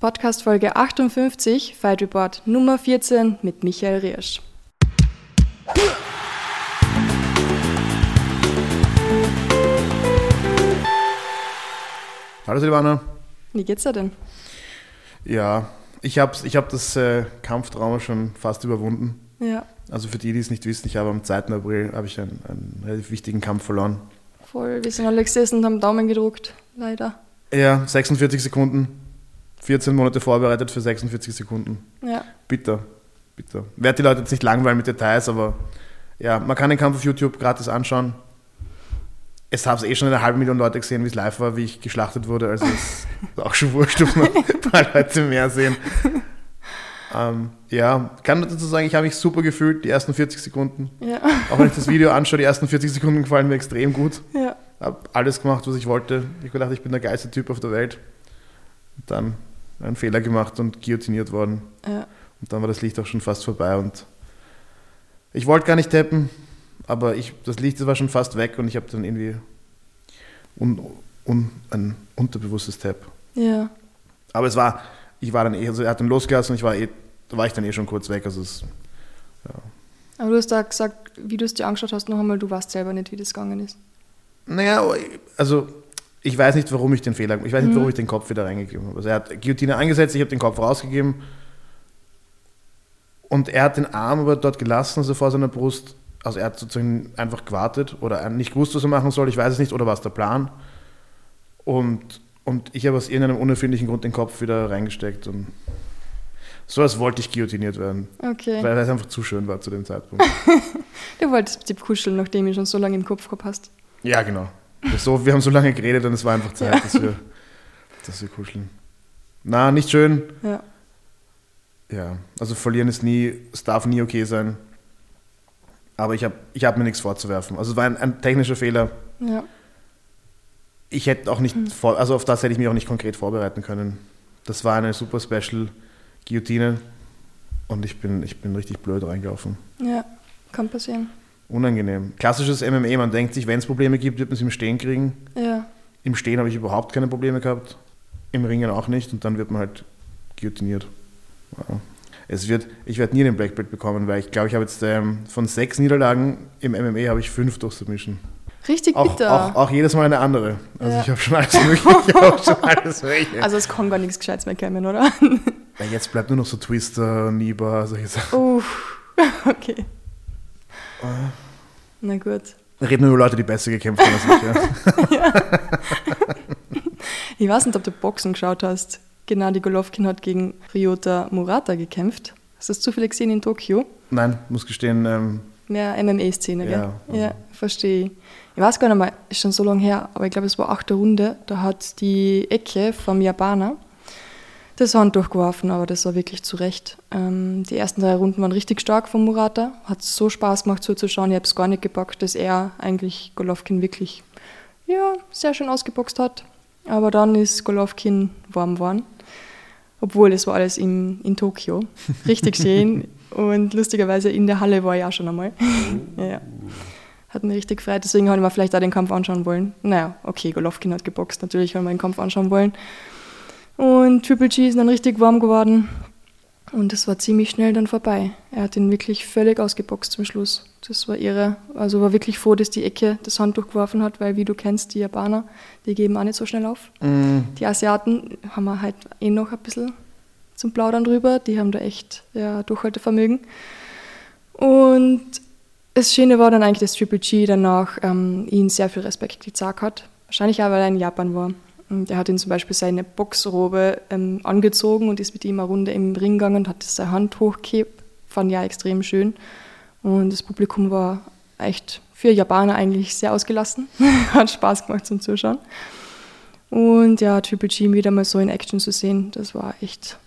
Podcast Folge 58, Fight Report Nummer 14 mit Michael Riersch. Hallo Silvana. Wie geht's dir denn? Ja, ich habe ich hab das äh, Kampftrauma schon fast überwunden. Ja, Also für die, die es nicht wissen, ich habe am 2. April ich einen, einen relativ wichtigen Kampf verloren. voll. Wir sind alle gesessen und haben Daumen gedruckt. Leider. Ja, 46 Sekunden. 14 Monate vorbereitet für 46 Sekunden. Ja, Bitter, bitter. Werd die Leute jetzt nicht langweilen mit Details, aber ja, man kann den Kampf auf YouTube gratis anschauen. Es haben es eh schon eine halbe Million Leute gesehen, wie es live war, wie ich geschlachtet wurde. Also es ist auch schon wurscht, ob man ein paar Leute mehr sehen. Ähm, ja, kann dazu sagen, ich habe mich super gefühlt, die ersten 40 Sekunden. ja, Auch wenn ich das Video anschaue, die ersten 40 Sekunden gefallen mir extrem gut. ja. Habe alles gemacht, was ich wollte. Ich habe gedacht, ich bin der geilste Typ auf der Welt. Und dann einen Fehler gemacht und guillotiniert worden. ja. Und dann war das Licht auch schon fast vorbei. Und ich wollte gar nicht tappen, aber ich, das Licht war schon fast weg und ich habe dann irgendwie un, un, ein unterbewusstes Tap. ja. Aber es war, ich war dann eh, also er hat dann losgelassen und ich war eh, da war ich dann eh schon kurz weg. Also es, Aber du hast da gesagt, wie du es dir angeschaut hast, noch einmal, du weißt selber nicht, wie das gegangen ist. Naja, also ich weiß nicht, warum ich den Fehler, ich weiß nicht, warum ich den Kopf wieder reingegeben habe. Also er hat Guillotine angesetzt, ich habe den Kopf rausgegeben und er hat den Arm aber dort gelassen, also vor seiner Brust. Also er hat sozusagen einfach gewartet oder nicht gewusst, was er machen soll, ich weiß es nicht, oder war es der Plan. Und, und ich habe aus irgendeinem unerfindlichen Grund den Kopf wieder reingesteckt und so als wollte ich guillotiniert werden, Okay. weil es einfach zu schön war zu dem Zeitpunkt. Du wolltest mit kuscheln, nachdem ich schon so lange im Kopf gehabt hast. Ja, genau. So, wir haben so lange geredet und es war einfach Zeit, Ja. dass, wir, dass wir kuscheln. Na, nicht schön. Ja. Ja, also verlieren ist nie, es darf nie okay sein. Aber ich habe ich hab mir nichts vorzuwerfen. Also es war ein, ein technischer Fehler. Ja. Ich hätte auch nicht, vor, also auf das hätte ich mich auch nicht konkret vorbereiten können. Das war eine super Special Guillotine und ich bin, ich bin richtig blöd reingelaufen. Ja. Kann passieren. Unangenehm. Klassisches MMA, man denkt sich, wenn es Probleme gibt, wird man es im Stehen kriegen. Ja. Im Stehen habe ich überhaupt keine Probleme gehabt. Im Ringen auch nicht. Und dann wird man halt guillotiniert. Ja. Es wird, ich werde nie den Black Belt bekommen, weil ich glaube, ich habe jetzt ähm, von sechs Niederlagen im MMA habe ich fünf durch Submission. Richtig Auch, bitter. auch, auch jedes Mal eine andere. Also Ja. ich habe schon alles mögliche. Ich habe schon alles mögliche. Also es kann gar nichts Gescheites mehr kommen, oder? Ja, jetzt bleibt nur noch so Twister, Niba, solche Sachen. Uff. Okay. Na gut. Reden nur über Leute, die besser gekämpft haben als ich. Ja. Ich weiß nicht, ob du Boxen geschaut hast. Gennady Golovkin hat gegen Ryota Murata gekämpft. Hast du das zufällig gesehen in Tokio? Nein, muss gestehen, ähm, Mehr MMA-Szene, gell? Ja, also- ja verstehe ich. Ich weiß gar nicht mehr, ist schon so lange her, aber ich glaube, es war achte Runde. Da hat die Ecke vom Japaner das Handtuch geworfen, aber das war wirklich zu Recht. Ähm, die ersten drei Runden waren richtig stark von Murata. Hat so Spaß gemacht zuzuschauen. Ich habe es gar nicht gepackt, dass er eigentlich Golovkin wirklich ja, sehr schön ausgeboxt hat. Aber dann ist Golovkin warm geworden. Obwohl, es war alles in, in Tokio. Richtig schön. Und lustigerweise in der Halle war ich auch schon einmal. ja. Hat mich richtig gefreut, deswegen habe ich mir vielleicht auch den Kampf anschauen wollen. Naja, okay, Golovkin hat geboxt, natürlich habe ich mir den Kampf anschauen wollen. Und Triple G ist dann richtig warm geworden. Und es war ziemlich schnell dann vorbei. Er hat ihn wirklich völlig ausgeboxt zum Schluss. Das war irre. Also war wirklich froh, dass die Ecke das Handtuch geworfen hat, weil wie du kennst, die Japaner, die geben auch nicht so schnell auf. Die Asiaten haben wir halt eh noch ein bisschen zum Plaudern drüber. Die haben da echt ja, Durchhaltevermögen. Und das Schöne war dann eigentlich, dass Triple G danach ähm, ihn sehr viel Respekt gezeigt hat. Wahrscheinlich auch, weil er in Japan war. Und er hat ihn zum Beispiel seine Boxrobe ähm, angezogen und ist mit ihm eine Runde im Ring gegangen und hat seine Hand hochgehebt. Fand ja extrem schön. Und das Publikum war echt für Japaner eigentlich sehr ausgelassen. hat Spaß gemacht zum Zuschauen. Und ja, Triple G wieder mal so in Action zu sehen, das war echt,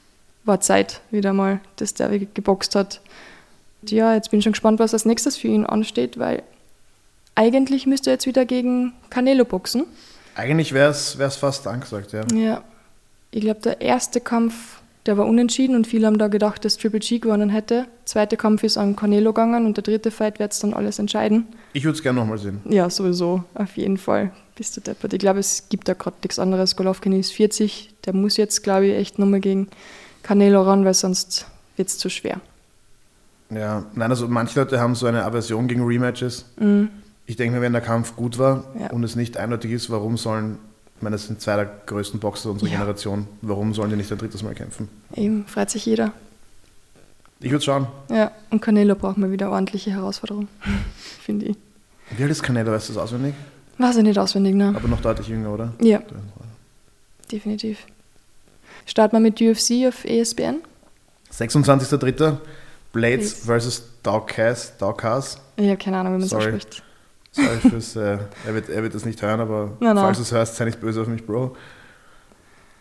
war Zeit wieder mal, dass der geboxt hat. Und ja, jetzt bin ich schon gespannt, was als nächstes für ihn ansteht, weil eigentlich müsste er jetzt wieder gegen Canelo boxen. Eigentlich wäre es fast angesagt, ja. Ja. Ich glaube, der erste Kampf, der war unentschieden und viele haben da gedacht, dass Triple G gewonnen hätte. Zweiter Kampf ist an Canelo gegangen und der dritte Fight wird es dann alles entscheiden. Ich würde es gerne nochmal sehen. Ja, sowieso, auf jeden Fall. bist du deppert. Ich glaube, es gibt da gerade nichts anderes. Golovkin ist 40, der muss jetzt, glaube ich, echt nochmal gegen Canelo ran, weil sonst wird es zu schwer. Ja, nein, also manche Leute haben so eine Aversion gegen Rematches. Mhm. Ich denke mir, wenn der Kampf gut war Ja. und es nicht eindeutig ist, warum sollen, ich meine, das sind zwei der größten Boxer unserer Ja. Generation, warum sollen die nicht ein drittes Mal kämpfen? Eben, freut sich jeder. Ich würde schauen. Ja, und Canelo braucht mal wieder ordentliche Herausforderung, finde ich. Wie alt ist Canelo, weißt du das auswendig? Weiß ich nicht auswendig, ne? Aber noch deutlich jünger, oder? Ja, definitiv. Starten wir mit UFC auf ESPN. 26.03. Blades. Blades versus Dawkins. Dawkins. Ich habe keine Ahnung, wie man Sorry. ausspricht. Sorry fürs, äh, er, wird, er wird das nicht hören, aber Nein, nein. falls du es hörst, sei nicht böse auf mich, Bro.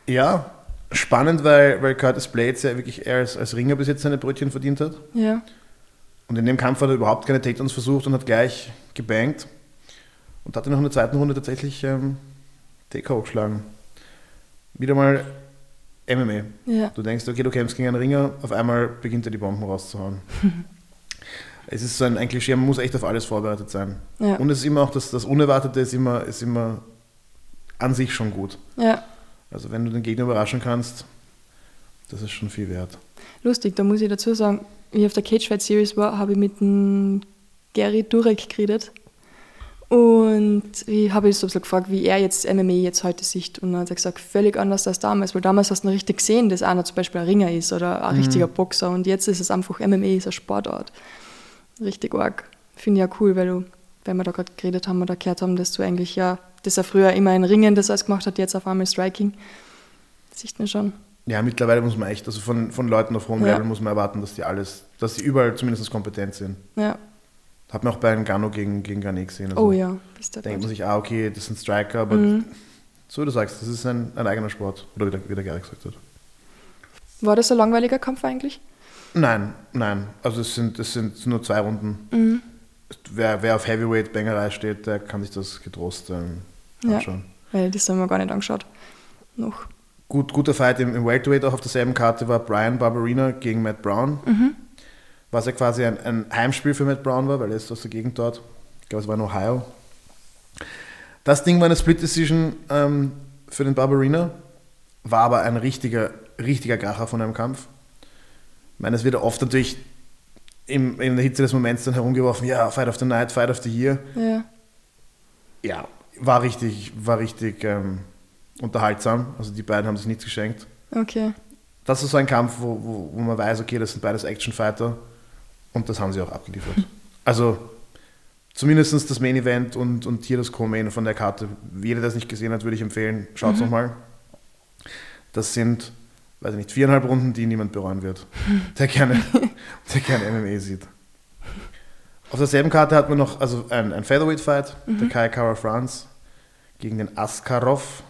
Ja, spannend, weil, weil Curtis Blades ja wirklich eher als, als Ringer bis jetzt seine Brötchen verdient hat. Ja, Und in dem Kampf hat er überhaupt keine Takedowns versucht und hat gleich gebankt. Und hat dann noch in der zweiten Runde tatsächlich ähm, TK geschlagen. Wieder mal MMA. ja, Du denkst, okay, du kämpfst gegen einen Ringer, auf einmal beginnt er die Bomben rauszuhauen. es ist so ein, ein Klischee, man muss echt auf alles vorbereitet sein. ja, Und es ist immer auch, das, das Unerwartete ist immer, ist immer an sich schon gut. ja. Also wenn du den Gegner überraschen kannst, das ist schon viel wert. Lustig, da muss ich dazu sagen, wie ich auf der Cage Fight Series war, habe ich mit dem Gary Durek geredet. Und ich habe ihn so ein bisschen gefragt, wie er jetzt MMA jetzt heute sieht. Und dann hat er gesagt, völlig anders als damals. Weil damals hast du noch richtig gesehen, dass einer zum Beispiel ein Ringer ist oder ein richtiger Boxer. Und jetzt ist es einfach, MMA ist eine Sportart. Richtig arg. Finde ich ja cool, weil du, wenn wir da gerade geredet haben oder gehört haben, dass du eigentlich ja, dass er früher immer ein Ringen das alles gemacht hat, jetzt auf einmal Striking. Das sieht man schon. Ja, mittlerweile muss man echt, also von, von Leuten auf hohem Ja. Level muss man erwarten, dass die alles, dass die überall zumindest kompetent sind. Ja. Hat man auch bei Ngannou gegen, gegen Garnet gesehen. Also Oh ja, bist du Denkt man sich, ah, okay, das sind Striker, aber Mhm. so wie du sagst, das ist ein, ein eigener Sport. Oder wie der, wie der Gary gesagt hat. War das ein langweiliger Kampf eigentlich? Nein, nein. Also es sind, es sind nur zwei Runden. Mhm. Wer, wer auf Heavyweight Bangerei steht, der kann sich das getrost ähm, Ja. anschauen. Weil das haben wir gar nicht angeschaut. Noch. Gut, guter Fight im, im Welterweight auch auf derselben Karte war Brian Barberina gegen Matt Brown. Mhm. Was ja quasi ein, ein Heimspiel für Matt Brown war, weil er ist aus der Gegend dort. Ich glaube, es war in Ohio. Das Ding war eine Split Decision ähm, für den Barberina, war aber ein richtiger, richtiger Kracher von einem Kampf. Ich meine, es wird oft natürlich im, in der Hitze des Moments dann herumgeworfen, ja, Fight of the Night, Fight of the Year. Ja. Ja, war richtig, war richtig ähm, unterhaltsam. Also die beiden haben sich nichts geschenkt. Okay. Das ist so ein Kampf, wo, wo, wo man weiß, okay, das sind beides Actionfighter und das haben sie auch abgeliefert. Also zumindest das Main Event und, und hier das Co-Main von der Karte. Jeder, der es nicht gesehen hat, würde ich empfehlen, schaut es Mhm. nochmal. Das sind, weiß ich nicht, viereinhalb Runden, die niemand bereuen wird, der gerne, der gerne MMA sieht. Auf derselben Karte hat man noch also ein, ein Featherweight-Fight, der Kai Kara France gegen den Askarov.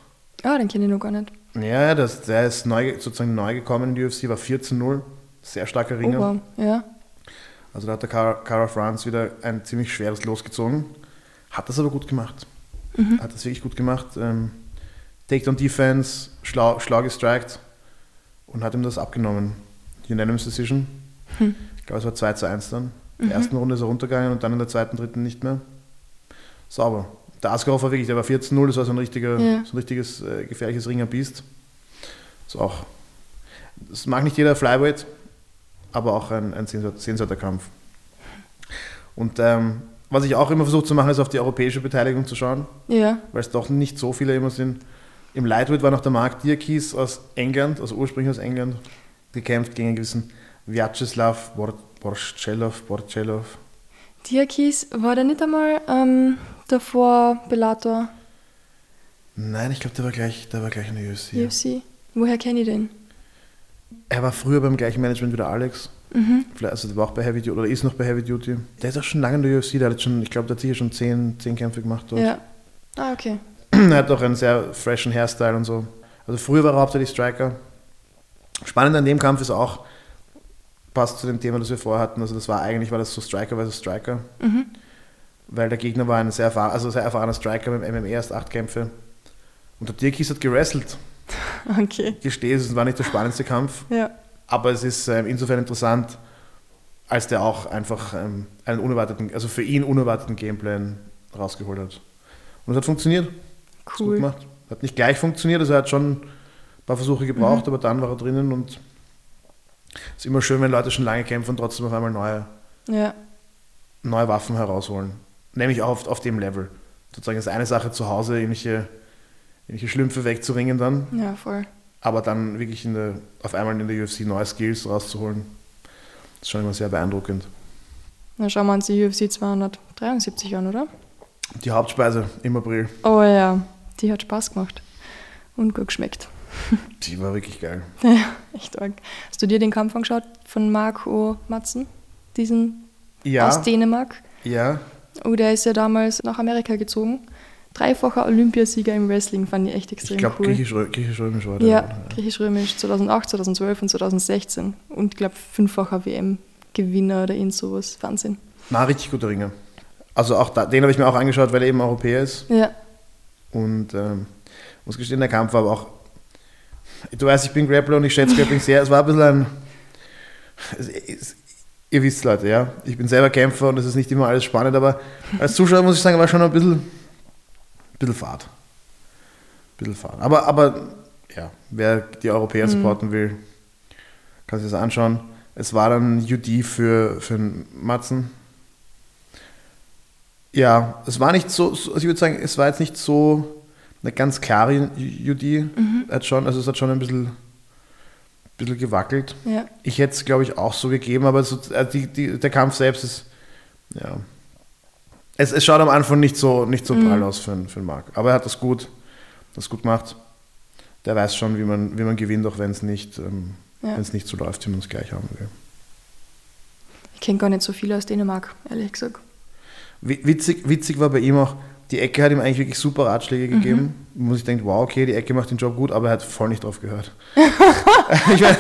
Ah, den kenne ich noch gar nicht. Ja, das, der ist neu, sozusagen neu gekommen in die UFC, war 14-0, sehr starker Ringer. Oh, wow. Ja. Also da hat der Cara, Cara France wieder ein ziemlich schweres losgezogen, hat das aber gut gemacht. Hat das wirklich gut gemacht. Ähm, Takedown Defense, schlau, schlau gestrikt und hat ihm das abgenommen. Unanimous Decision. Ich glaube, es war 2 zu 1 dann. In der ersten Runde ist er runtergegangen und dann in der zweiten, dritten nicht mehr. Sauber. Der Askarov war wirklich, der war 14-0, das war so ein, richtiger, Ja. so ein richtiges äh, gefährliches Ringerbiest. Ist auch, das mag nicht jeder Flyweight, aber auch ein, ein sehenswert- sehenswerter Kampf. Und ähm, was ich auch immer versuche zu machen, ist auf die europäische Beteiligung zu schauen, Ja. weil es doch nicht so viele immer sind. Im Lightweight war noch der Mark Diakis aus England, also ursprünglich aus England, gekämpft gegen einen gewissen Vyacheslav Bor- Borchelov, Borchelov. Diakis, war der nicht einmal ähm, davor Bellator Nein, ich glaube, der war gleich, der war gleich in der UFC. UFC? Woher kenne ich den? Er war früher beim gleichen Management wie der Alex. Mhm. Vielleicht, also der war auch bei Heavy Duty oder ist noch bei Heavy Duty. Der ist auch schon lange in der UFC, der hat schon, ich glaube, der hat sicher schon zehn, zehn Kämpfe gemacht dort. Ja. Ah, okay. Er hat auch einen sehr freshen Hairstyle und so. Also früher war er hauptsächlich Striker. Spannend an dem Kampf ist auch, passt zu dem Thema, das wir vorher hatten, also das war eigentlich, war das so Striker versus Striker. Mhm. Weil der Gegner war ein sehr, erfahr also sehr erfahrener Striker beim MMA, erst acht Kämpfe. Und der Dirkis hat gewrestelt. Okay. Ich gestehe, es war nicht der spannendste Kampf, Ja. aber es ist ähm, insofern interessant, als der auch einfach ähm, einen unerwarteten, also für ihn unerwarteten Gameplan rausgeholt hat. Und es hat funktioniert. Hat's Gut Cool. gemacht. Hat nicht gleich funktioniert, also er hat schon ein paar Versuche gebraucht, Mhm. aber dann war er drinnen und es ist immer schön, wenn Leute schon lange kämpfen und trotzdem auf einmal neue, Ja, neue Waffen herausholen. Nämlich auch auf, auf dem Level. Sozusagen ist eine Sache zu Hause, irgendwelche, irgendwelche Schlümpfe wegzuringen dann, ja, voll. aber dann wirklich in der, auf einmal in der UFC neue Skills rauszuholen, ist schon immer sehr beeindruckend. Dann schauen wir uns die UFC 273 an, oder? Die Hauptspeise im April, Oh ja, die hat Spaß gemacht. Und gut geschmeckt. die war wirklich geil. Ja, echt arg. Hast du dir den Kampf angeschaut von Marco Matzen? Diesen Ja, aus Dänemark? ja, Oh, der ist ja damals nach Amerika gezogen. Dreifacher Olympiasieger im Wrestling, fand ich echt ich extrem glaube cool. griechisch-römisch griechisch war der. ja, griechisch-römisch 2008, 2012 und 2016. Und ich glaube, fünffacher WM-Gewinner oder irgend sowas. Wahnsinn. Na, richtig guter Ringer. Also auch da, den habe ich mir auch angeschaut, weil er eben Europäer ist. Ja, Und ähm, muss gestehen, der Kampf war aber auch. Du weißt, ich bin Grappler und ich schätze Grappling sehr. Es war ein bisschen ein. Es, es, ihr wisst, Leute, ja. Ich bin selber Kämpfer und es ist nicht immer alles spannend, aber als Zuschauer muss ich sagen, war schon ein bisschen. Ein bisschen Fahrt. Ein bisschen Fahrt. Aber, aber ja, wer die Europäer supporten will, kann sich das anschauen. Es war dann UD für, für Matzen. Ja, es war nicht so, so- also ich würde sagen, es war jetzt nicht so eine ganz klare UD. Hat schon, also es hat schon ein bisschen, bisschen gewackelt. ja. Ich hätte es, glaube ich, auch so gegeben, aber so, äh, die, die, der Kampf selbst ist, ja. Es, es schaut am Anfang nicht so, nicht so prall aus für, für einen Marc. Aber er hat das gut, das gut gemacht. Der weiß schon, wie man, wie man gewinnt, auch wenn es nicht, ähm, Ja. wenn es nicht so läuft, wie man es gleich haben will. Ich kenne gar nicht so viele aus Dänemark, ehrlich gesagt. Wi- Witzig, witzig war bei ihm auch, die Ecke hat ihm eigentlich wirklich super Ratschläge gegeben. Wo ich denke, wow, okay, die Ecke macht den Job gut, aber er hat voll nicht drauf gehört. ich meine,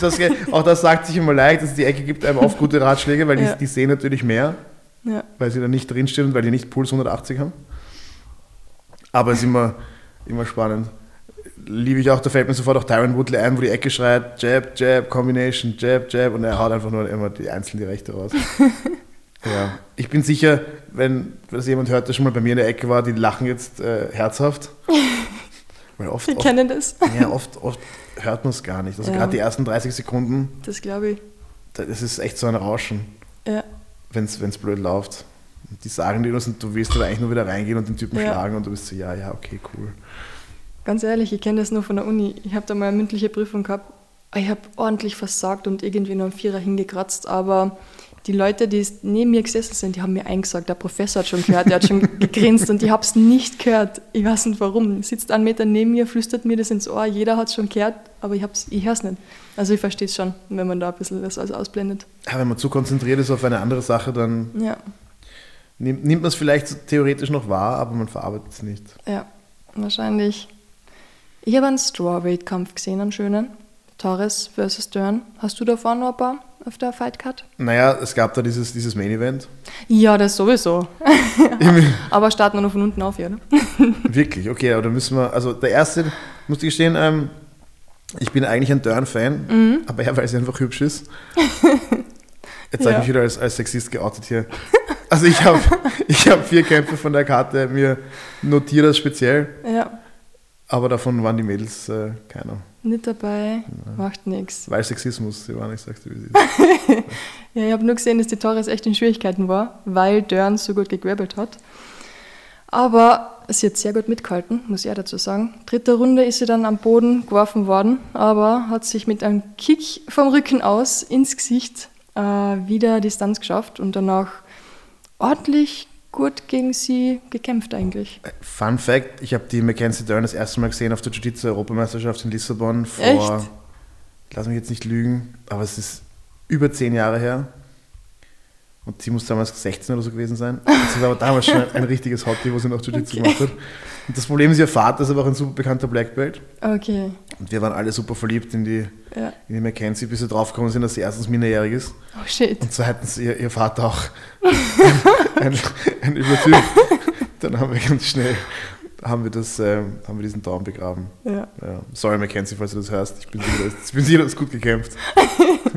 das, das, auch das sagt sich immer leicht, dass die Ecke gibt einem oft gute Ratschläge, weil Ja. die, die sehen natürlich mehr, Ja, weil sie da nicht drinstehen und weil die nicht Puls 180 haben. Aber es ist immer, immer spannend. Liebe ich auch, da fällt mir sofort auch Tyron Woodley ein, wo die Ecke schreit, Jab, Jab, Combination, Jab, Jab und er haut einfach nur immer die einzeln die Rechte raus. ja. Ich bin sicher, wenn das jemand hört, der schon mal bei mir in der Ecke war, die lachen jetzt äh, herzhaft. Weil oft, wir oft, kennen das. ja, oft, oft hört man es gar nicht. Also Ja. gerade die ersten 30 Sekunden, Das glaube ich. das ist echt so ein Rauschen Ja, wenn es blöd läuft. Und die sagen dir das und du willst aber eigentlich nur wieder reingehen und den Typen Ja. schlagen und du bist so, ja, ja, okay, cool. ganz ehrlich, ich kenne das nur von der Uni. Ich habe da mal eine mündliche Prüfung gehabt. Ich habe ordentlich versagt und irgendwie noch einen Vierer hingekratzt, aber die Leute, die neben mir gesessen sind, die haben mir eingesagt, der Professor hat schon gehört, der hat schon gegrinst und ich habe es nicht gehört. Ich weiß nicht warum. Sitzt einen Meter neben mir, flüstert mir das ins Ohr, jeder hat es schon gehört, aber ich, hab's- ich höre es nicht. Also ich verstehe es schon, wenn man da ein bisschen das alles ausblendet. Ja, wenn man zu konzentriert ist auf eine andere Sache, dann Ja, nimmt, nimmt man es vielleicht theoretisch noch wahr, aber man verarbeitet es nicht. ja, wahrscheinlich. Ich habe einen Strawweight-Kampf gesehen, einen schönen. Torres versus Dern. Hast du davon noch ein paar auf der Fight Card? Naja, es gab da dieses, dieses Main-Event. Ja, das sowieso. Aber starten wir nur von unten auf, ja, oder? Wirklich, okay, aber da müssen wir, also der erste, muss ich gestehen, ähm, ich bin eigentlich ein Dern-Fan, Mhm. aber ja, weil sie einfach hübsch ist. Jetzt habe Ja. ich mich wieder als, als Sexist geoutet hier. Also ich habe ich hab vier Kämpfe von der Karte mir notiert als speziell, Ja, aber davon waren die Mädels äh, keiner. Nicht dabei, macht nichts. Weil Sexismus, sie waren, ich sag's dir, wie sie ist. Ja, ich habe nur gesehen, dass die Torres echt in Schwierigkeiten war, weil Dern so gut gegrabbelt hat. Aber sie hat sehr gut mitgehalten, muss ich dazu sagen. Dritte Runde ist sie dann am Boden geworfen worden, aber hat sich mit einem Kick vom Rücken aus ins Gesicht äh, wieder Distanz geschafft und danach ordentlich gut gegen sie gekämpft eigentlich. Fun Fact: Ich habe die Mackenzie Dern das erste Mal gesehen auf der Jiu-Jitsu-Europameisterschaft in Lissabon vor, Echt? lass mich jetzt nicht lügen, aber es ist über zehn Jahre her. Und sie muss damals 16 oder so gewesen sein. Sie war aber damals schon ein richtiges Hottie, wo sie noch Jiu-Jitsu Okay. gemacht hat. Und das Problem ist, ihr Vater ist aber auch ein super bekannter Black Belt. Okay, Und wir waren alle super verliebt in die, ja. in die Mackenzie, bis wir draufgekommen sind, dass sie erstens minderjährig ist. Oh shit. Und zweitens ihr, ihr Vater auch ein, ein Übertyp. Dann haben wir ganz schnell haben wir, das, ähm, haben wir diesen Traum begraben. Ja. Ja. Sorry, Mackenzie, falls du das hörst. Ich bin sicher, dass- ich bin sicher, dass gut gekämpft.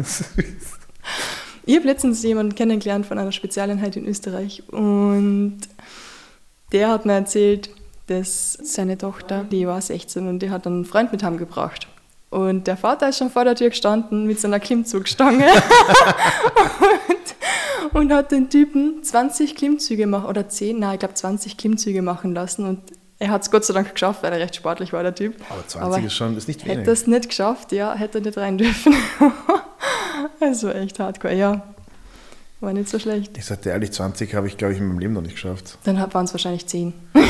Ich habe letztens jemanden kennengelernt von einer Spezialeinheit in Österreich und der hat mir erzählt, dass seine Tochter, die war 16 und die hat einen Freund mit heimgebracht. Und der Vater ist schon vor der Tür gestanden mit seiner Klimmzugstange und, und, hat den Typen 20 Klimmzüge machen, oder 10, nein, ich glaube 20 Klimmzüge machen lassen. Und er hat es Gott sei Dank geschafft, weil er recht sportlich war, der Typ. Aber 20 Aber ist schon ist nicht wenig. Hätte er es nicht geschafft, ja, hätte er nicht rein dürfen. also echt hardcore, ja. War nicht so schlecht. Ich sagte ehrlich, 20 habe ich, glaube ich, in meinem Leben noch nicht geschafft. Dann waren es wahrscheinlich 10.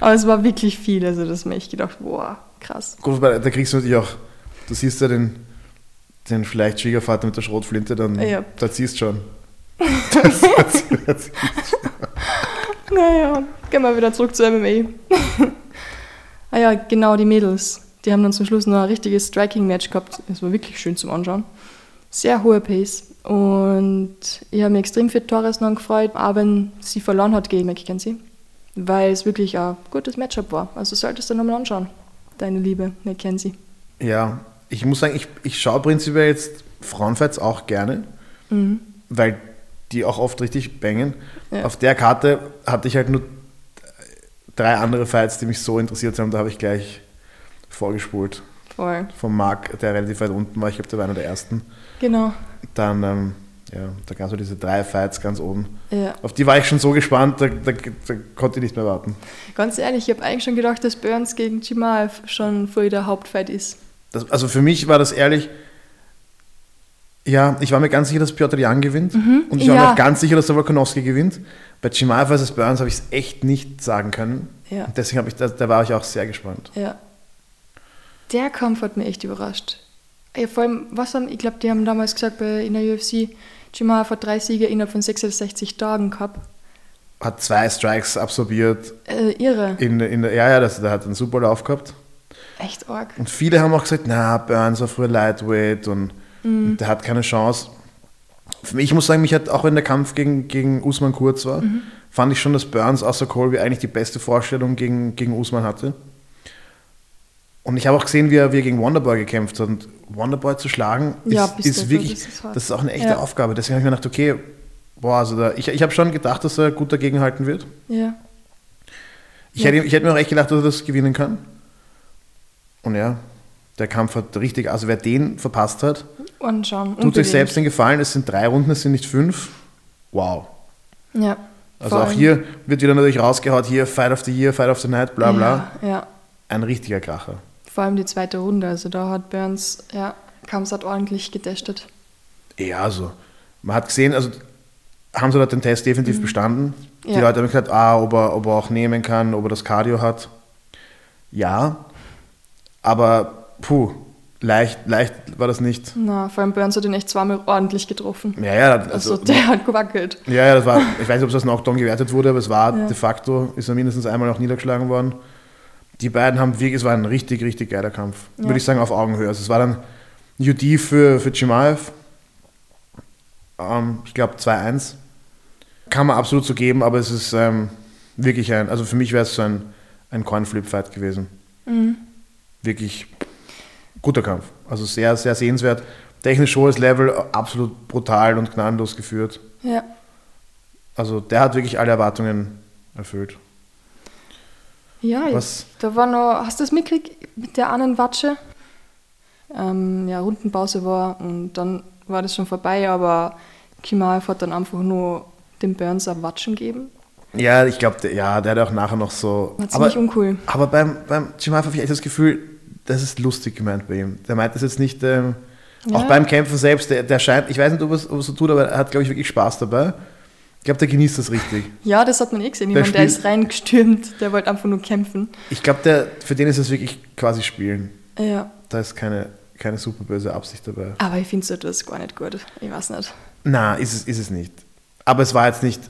Aber es war wirklich viel, also das habe ich gedacht, boah, krass. Gut, da kriegst du natürlich auch, du siehst ja den, den vielleicht Schwiegervater mit der Schrotflinte, dann ja. da ziehst schon. das, das, das naja, gehen wir wieder zurück zu MMA. ah ja, genau, die Mädels. Die haben dann zum Schluss noch ein richtiges Striking-Match gehabt. Es war wirklich schön zum Anschauen. Sehr hoher Pace. Und ich habe mich extrem für Torres noch gefreut, auch wenn sie verloren hat gegen McKenzie weil es wirklich ein gutes Matchup war. Also solltest du nochmal anschauen, deine liebe Mackenzie. Ja, ich muss sagen, ich, ich schaue prinzipiell jetzt Frauenfights auch gerne, mhm. weil die auch oft richtig bangen. Ja. Auf der Karte hatte ich halt nur drei andere Fights, die mich so interessiert haben, da habe ich gleich vorgespult. Voll. Vom Marc, der relativ weit unten war, ich glaube, der war einer der ersten. Genau. Dann ähm, ja, da gab es so diese drei Fights ganz oben. Ja. Auf die war ich schon so gespannt, da, da, da konnte ich nicht mehr warten. Ganz ehrlich, ich habe eigentlich schon gedacht, dass Burns gegen Jamal schon voll der Hauptfight ist. Das, also für mich war das ehrlich, ja, ich war mir ganz sicher, dass Piotr Jan gewinnt. Mhm, und ich war ja. mir auch ganz sicher, dass der Volkanovski gewinnt. Bei Jamal vs. Burns habe ich es echt nicht sagen können. Ja. Und deswegen ich, da, da war ich auch sehr gespannt. Ja. Der Kampf hat mich echt überrascht. Ja, vor allem, was haben, ich glaube, die haben damals gesagt bei, in der UFC, Jamal hat drei Siege innerhalb von 66 Tagen gehabt. Hat zwei Strikes absorbiert. Äh, irre. In, in, ja, ja, das, der hat einen super Lauf gehabt. Echt arg. Und viele haben auch gesagt, na, Burns war früher Lightweight und, mhm. und der hat keine Chance. Für mich, ich muss sagen, mich hat auch wenn der Kampf gegen, gegen Usman kurz war, mhm. fand ich schon, dass Burns außer Colby eigentlich die beste Vorstellung gegen, gegen Usman hatte. Und ich habe auch gesehen, wie er, wie er gegen Wonderboy gekämpft hat. Und Wonderboy zu schlagen, ist, ja, ist wirklich, das ist, das ist, auch eine echte ja. Aufgabe. Deswegen habe ich mir gedacht, okay, boah, also da, ich, ich habe schon gedacht, dass er gut dagegen halten wird. Ja. Ich, ja. Hätte, ich hätte mir auch echt gedacht, dass er das gewinnen kann. Und ja, der Kampf hat richtig, also wer den verpasst hat, Anschauen. tut euch selbst den Gefallen, es sind drei Runden, es sind nicht fünf. Wow. Ja. Also auch hier wird wieder natürlich rausgehaut, hier Fight of the Year, Fight of the Night, bla bla. Ja, ja. Ein richtiger Kracher. Vor allem die zweite Runde, also da hat Burns, ja, Kamsat ordentlich getestet. Ja, also man hat gesehen, also haben sie hat den Test definitiv mhm. bestanden. Die ja. Leute haben gesagt, ah, ob er, ob er auch nehmen kann, ob er das Cardio hat. Ja, aber puh, leicht, leicht war das nicht. Na, vor allem Burns hat ihn echt zweimal ordentlich getroffen. Ja, ja. Also, also der hat gewackelt. Ja, ja, das war, ich weiß nicht, ob als Knockdown gewertet wurde, aber es war ja. de facto, ist er mindestens einmal noch niedergeschlagen worden die beiden haben wirklich, es war ein richtig, richtig geiler Kampf. Ja. Würde ich sagen, auf Augenhöhe. Also es war dann UD für, für Chimaev. Ähm, ich glaube 2-1. Kann man absolut so geben, aber es ist ähm, wirklich ein, also für mich wäre es so ein, ein Coin-Flip-Fight gewesen. Mhm. Wirklich guter Kampf. Also sehr, sehr sehenswert. Technisch hohes Level, absolut brutal und gnadenlos geführt. Ja. Also der hat wirklich alle Erwartungen erfüllt. Ja, Was? da war noch, hast du das mitgekriegt mit der anderen Watsche? Ähm, ja, Rundenpause war und dann war das schon vorbei, aber Kimaev hat dann einfach nur dem Burns ein Watschen gegeben. Ja, ich glaube, ja, der hat auch nachher noch so. War ziemlich aber, uncool. Aber beim, beim Chimaev habe ich echt das Gefühl, das ist lustig gemeint bei ihm. Der meint das jetzt nicht, ähm, ja. auch beim Kämpfen selbst, der, der scheint, ich weiß nicht, ob er es so tut, aber er hat, glaube ich, wirklich Spaß dabei. Ich glaube, der genießt das richtig. Ja, das hat man eh gesehen. Der, Jemand, der ist reingestürmt, der wollte einfach nur kämpfen. Ich glaube, für den ist es wirklich quasi Spielen. Ja. Da ist keine, keine super böse Absicht dabei. Aber ich finde so etwas gar nicht gut. Ich weiß nicht. Na, ist es, ist es nicht. Aber es war jetzt nicht,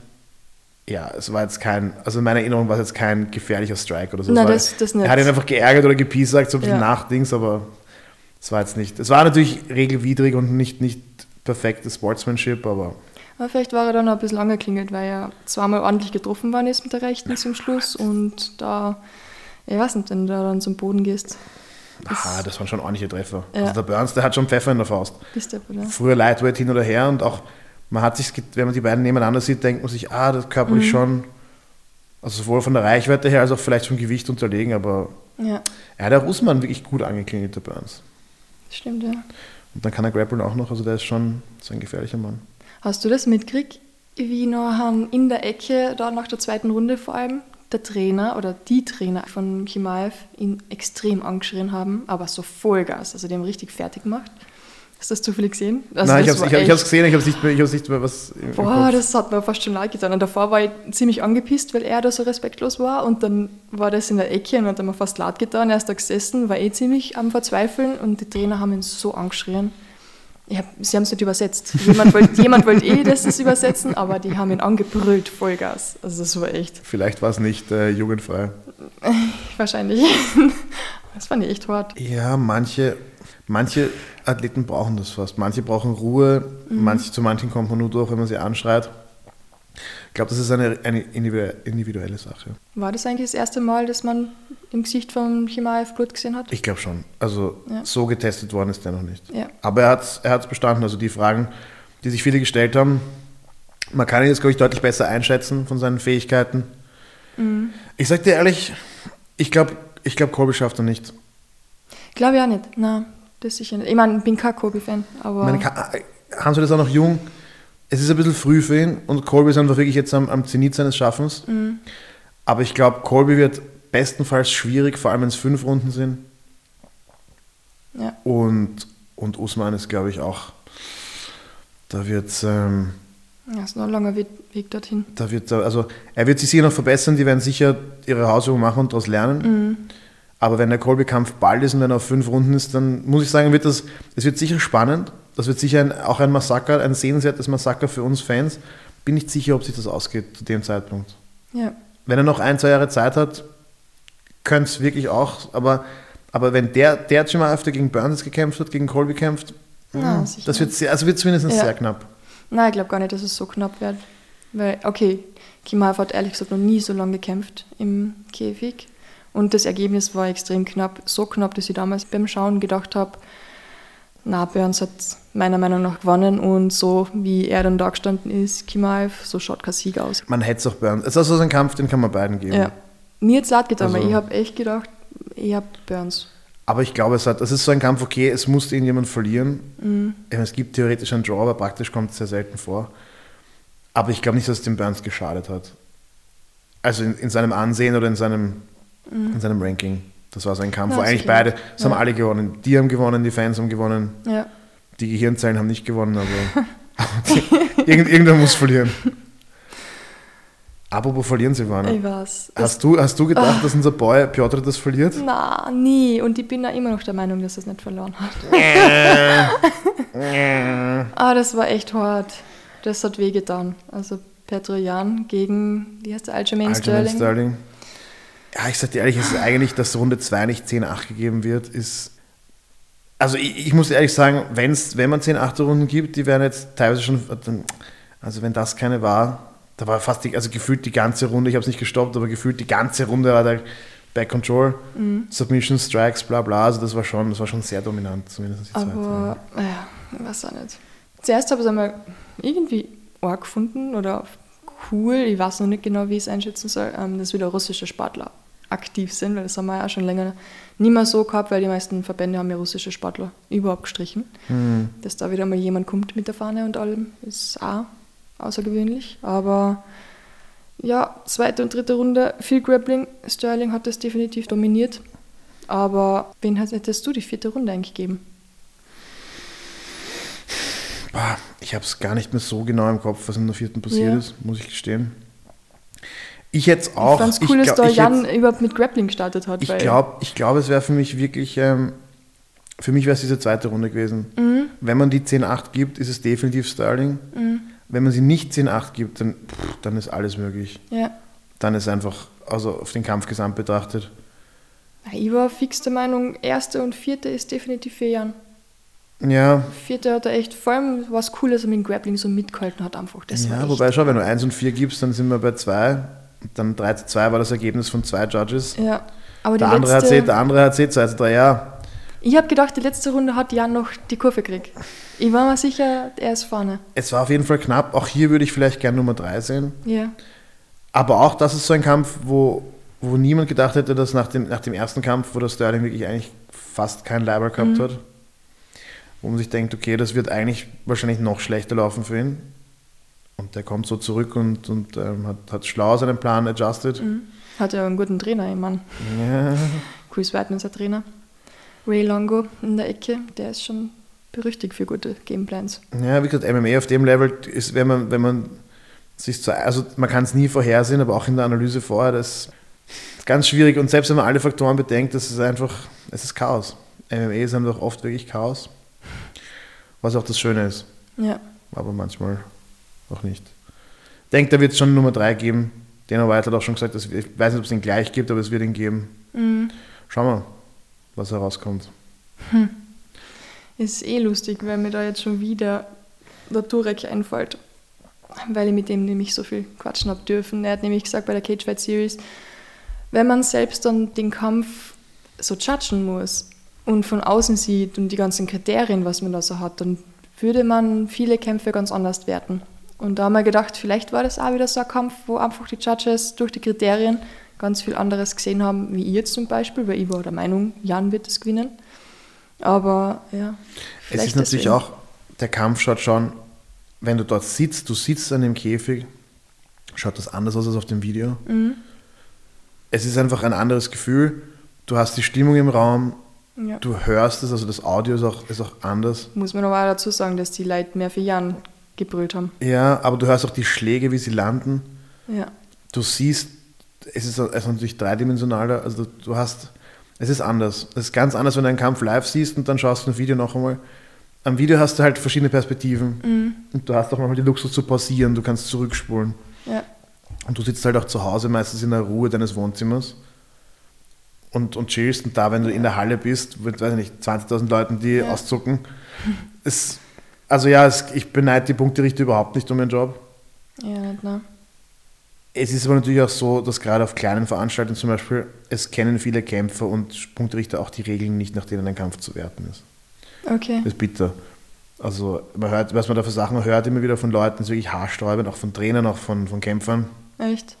ja, es war jetzt kein, also in meiner Erinnerung war es jetzt kein gefährlicher Strike oder so. Nein, das, das nicht. Er hat ihn einfach geärgert oder gepiesackt, so ein bisschen ja. Nachdings, aber es war jetzt nicht. Es war natürlich regelwidrig und nicht, nicht perfektes Sportsmanship, aber aber vielleicht war er dann noch ein bisschen angeklingelt, weil er zweimal ordentlich getroffen worden ist mit der Rechten zum Schluss und da, ich weiß nicht, wenn du dann zum Boden gehst. Das, ah, das waren schon ordentliche Treffer. Ja. Also der Burns, der hat schon Pfeffer in der Faust. Du, oder? Früher Lightweight hin oder her und auch, man hat sich, wenn man die beiden nebeneinander sieht, denkt man sich, ah, das körperlich mhm. schon Also sowohl von der Reichweite her als auch vielleicht vom Gewicht unterlegen, aber Ja, er hat der Usman wirklich gut angeklingelt, der Burns. stimmt, ja. Und dann kann er grappeln auch noch, also der ist schon so ein gefährlicher Mann. Hast du das mitgekriegt, wie nachher in der Ecke, da nach der zweiten Runde vor allem, der Trainer oder die Trainer von Chimaev ihn extrem angeschrien haben, aber so Vollgas, also die haben richtig fertig gemacht. Hast du das zufällig gesehen? Also Nein, ich habe es gesehen, ich habe nicht, mehr- ich hab's nicht mehr was Boah, Kopf. das hat mir fast schon leid getan. Und davor war ich ziemlich angepisst, weil er da so respektlos war. Und dann war das in der Ecke und hat mir fast leid getan. Er ist da gesessen, war eh ziemlich am Verzweifeln und die Trainer haben ihn so angeschrien. Hab, sie haben es nicht übersetzt. Jemand wollte jemand wollte eh das, das übersetzen, aber die haben ihn angebrüllt, Vollgas. Also das war echt, Vielleicht war es nicht äh, jugendfrei. wahrscheinlich. Das fand ich echt hart. Ja, manche, manche Athleten brauchen das fast. Manche brauchen Ruhe, Mhm. manche, zu manchen kommt man nur durch, wenn man sie anschreit. Ich glaube, das ist eine, eine individu- individuelle Sache. War das eigentlich das erste Mal, dass man im Gesicht von Chimaev Blut gesehen hat? Ich glaube schon. Also Ja. so getestet worden ist der noch nicht. Ja. Aber er hat es er hat's bestanden. Also die Fragen, die sich viele gestellt haben, man kann ihn jetzt, glaube ich, deutlich besser einschätzen von seinen Fähigkeiten. Mhm. Ich sag dir ehrlich, ich glaube, ich glaub, Colby schafft er nicht. Glaube ich auch nicht. Nein, das sicher nicht. Ich meine, ich bin kein Kobe-Fan, aber. Meine, Ka- Hans ist auch noch jung. Es ist ein bisschen früh für ihn und Colby ist einfach wirklich jetzt am, am Zenit seines Schaffens. Mhm. Aber ich glaube, Colby wird bestenfalls schwierig, vor allem wenn es fünf Runden sind. ja. Und, und Usman ist, glaube ich, auch. Da wird ähm, Ja, ist noch ein langer Weg, Weg dorthin. da wird also er wird sich sicher noch verbessern, die werden sicher ihre Hausübung machen und daraus lernen. Mhm. Aber wenn der Colby-Kampf bald ist und wenn er auf fünf Runden ist, dann muss ich sagen, wird das, es wird sicher spannend. Das wird sicher ein, auch ein Massaker, ein sehenswertes Massaker für uns Fans. Bin nicht sicher, ob sich das ausgeht zu dem Zeitpunkt. Ja. Wenn er noch ein, zwei Jahre Zeit hat, könnte es wirklich auch. Aber, aber wenn der, der Chimaev, der gegen Burns gekämpft hat, gegen Colby kämpft, Na, mh, sicher das wird, sehr, also wird zumindest Ja. sehr knapp. Nein, ich glaube gar nicht, dass es so knapp wird. Weil, okay, Kimaev hat ehrlich gesagt noch nie so lange gekämpft im Käfig. Und das Ergebnis war extrem knapp. So knapp, dass ich damals beim Schauen gedacht habe, na, Burns hat meiner Meinung nach gewonnen. Und so wie er dann da gestanden ist, Kimaev, so schaut kein Sieg aus. Man hätte es auch Burns. Es ist also so ein Kampf, den kann man beiden geben. Ja. Mir jetzt leid getan, weil Also- ich habe echt gedacht, ich habe Burns. Aber ich glaube, es, hat, es ist so ein Kampf, okay, es musste irgendjemand verlieren. Mhm. Es gibt theoretisch einen Draw, aber praktisch kommt es sehr selten vor. Aber ich glaube nicht, dass es dem Burns geschadet hat. Also in, in seinem Ansehen oder in seinem, in seinem Ranking. Das war so ein Kampf. Ja, wo eigentlich sicher. beide, es haben Ja. alle gewonnen. Die haben gewonnen, die Fans haben gewonnen, Ja. die Gehirnzellen haben nicht gewonnen, aber irgend, irgendwer muss verlieren. Apropos verlieren, Silvana. Ich weiß. Hast du, hast du gedacht, dass unser Boy Piotr das verliert? na, nie. Und ich bin da immer noch der Meinung, dass er es nicht verloren hat. Ah, das war echt hart. Das hat wehgetan. Also Petrojan gegen, wie heißt der, Aljamain Aljamain Sterling. Ja, ich sag dir ehrlich, es ist eigentlich, dass Runde 2 nicht 10-8 gegeben wird, ist. Also ich, ich muss ehrlich sagen, wenn's, wenn man 10-8 Runden gibt, die werden jetzt teilweise schon. Also wenn das keine war, da war fast die, also gefühlt die ganze Runde, ich habe es nicht gestoppt, aber gefühlt die ganze Runde war der Back Control, Mhm. Submission, Strikes, bla bla. Also das war schon, das war schon sehr dominant, zumindest die zweite. Aber, ja, weiß auch nicht. Zuerst habe ich es einmal irgendwie arg gefunden oder cool. Ich weiß noch nicht genau, wie ich es einschätzen soll, ähm, dass wieder russische Sportler aktiv sind, weil das haben wir ja schon länger nicht mehr so gehabt, weil die meisten Verbände haben ja russische Sportler überhaupt gestrichen. Hm. Dass da wieder mal jemand kommt mit der Fahne und allem, ist auch außergewöhnlich. Aber ja, zweite und dritte Runde, viel Grappling. Sterling hat das definitiv dominiert. Aber wen hättest du die vierte Runde eigentlich gegeben? Boah, ich habe es gar nicht mehr so genau im Kopf, was in der vierten passiert Ja. ist, muss ich gestehen. Ich jetzt auch. ich fand es cool, dass ich Jan jetzt- überhaupt mit Grappling gestartet hat. Ich glaube, ich glaub, es wäre für mich wirklich, ähm, für mich wäre es diese zweite Runde gewesen. Mhm. Wenn man die 10-8 gibt, ist es definitiv Sterling. Mhm. Wenn man sie nicht 10-8 gibt, dann, pff, dann ist alles möglich. Ja. Dann ist einfach, also auf den Kampf gesamt betrachtet. Ich war fix der Meinung, erste und vierte ist definitiv für Jan. Ja, Vierte hat er echt, vor allem was cool, dass er mit dem Grappling so mitgehalten hat einfach. Das war ja wobei schau, wenn du 1 und 4 gibst, dann sind wir bei 2. Dann 3 zu 2 war das Ergebnis von zwei Judges. Ja. Aber Der andere, hat sie, letzte, der andere hat sie 2 zu 3, ja. ich habe gedacht, die letzte Runde hat Jan noch die Kurve gekriegt. Ich war mir sicher, er ist vorne. Es war auf jeden Fall knapp. Auch hier würde ich vielleicht gerne Nummer 3 sehen. Ja. Aber auch das ist so ein Kampf, wo, wo niemand gedacht hätte, dass nach dem, nach dem ersten Kampf, wo der Sterling wirklich eigentlich fast kein Leiber gehabt Mhm. hat, wo man sich denkt, okay, das wird eigentlich wahrscheinlich noch schlechter laufen für ihn. Und der kommt so zurück und, und ähm, hat, hat schlau seinen Plan adjusted. Mhm. Hat ja einen guten Trainer, ich meine. Ja, Chris Whiteman ist der Trainer. Ray Longo in der Ecke, der ist schon berüchtigt für gute Gameplans. ja, wie gesagt, MMA auf dem Level ist, wenn man, wenn man sich so, also man kann es nie vorhersehen, aber auch in der Analyse vorher, das ist ganz schwierig. Und selbst wenn man alle Faktoren bedenkt, das ist einfach, es ist Chaos. MMA ist einfach oft wirklich Chaos, was auch das Schöne ist, Ja, aber manchmal auch nicht. Ich denke, da wird es schon Nummer 3 geben. Dana White hat auch schon gesagt, dass, ich weiß nicht, ob es den gleich gibt, aber es wird ihn geben. mhm. Schauen wir, was herauskommt. ist eh lustig, weil mir da jetzt schon wieder der Turek einfällt. Weil ich mit dem nämlich so viel quatschen habe dürfen. Er hat nämlich gesagt bei der Cage Fight Series, wenn man selbst dann den Kampf so judgen muss und von außen sieht und die ganzen Kriterien, was man da so hat, dann würde man viele Kämpfe ganz anders werten. Und da haben wir gedacht, vielleicht war das auch wieder so ein Kampf, wo einfach die Judges durch die Kriterien ganz viel anderes gesehen haben, wie ich jetzt zum Beispiel, weil ich war der Meinung, Jan wird es gewinnen. Aber ja. Es ist natürlich deswegen. auch, der Kampf schaut schon, wenn du dort sitzt, du sitzt an dem Käfig, schaut das anders aus als auf dem Video. Mhm. Es ist einfach ein anderes Gefühl. Du hast die Stimmung im Raum, Ja. du hörst es, also das Audio ist auch, ist auch anders. Muss man aber auch dazu sagen, dass die Leute mehr für Jan gebrüllt haben. Ja, aber du hörst auch die Schläge, wie sie landen. Ja. Du siehst, es ist, es ist natürlich dreidimensionaler, also du, du hast, es ist anders. Es ist ganz anders, wenn du einen Kampf live siehst und dann schaust du ein Video noch einmal. Am Video hast du halt verschiedene Perspektiven Mhm. und du hast auch manchmal die Luxus zu pausieren, du kannst zurückspulen. Ja. Und du sitzt halt auch zu Hause meistens in der Ruhe deines Wohnzimmers und, und chillst. Und da, wenn du in der Halle bist, mit, weiß ich nicht, 20.000 Leuten, die Ja. auszucken, ist, also ja, es, ich beneide die Punkterichter überhaupt nicht um ihren Job. Ja, nicht, ne? Es ist aber natürlich auch so, dass gerade auf kleinen Veranstaltungen zum Beispiel, es kennen viele Kämpfer und Punkterichter auch die Regeln nicht, nach denen ein Kampf zu werten ist. Okay. Das ist bitter. Also man hört, was man da für Sachen hört, immer wieder von Leuten, ist wirklich haarsträubend, auch von Trainern, auch von, von Kämpfern. Echt?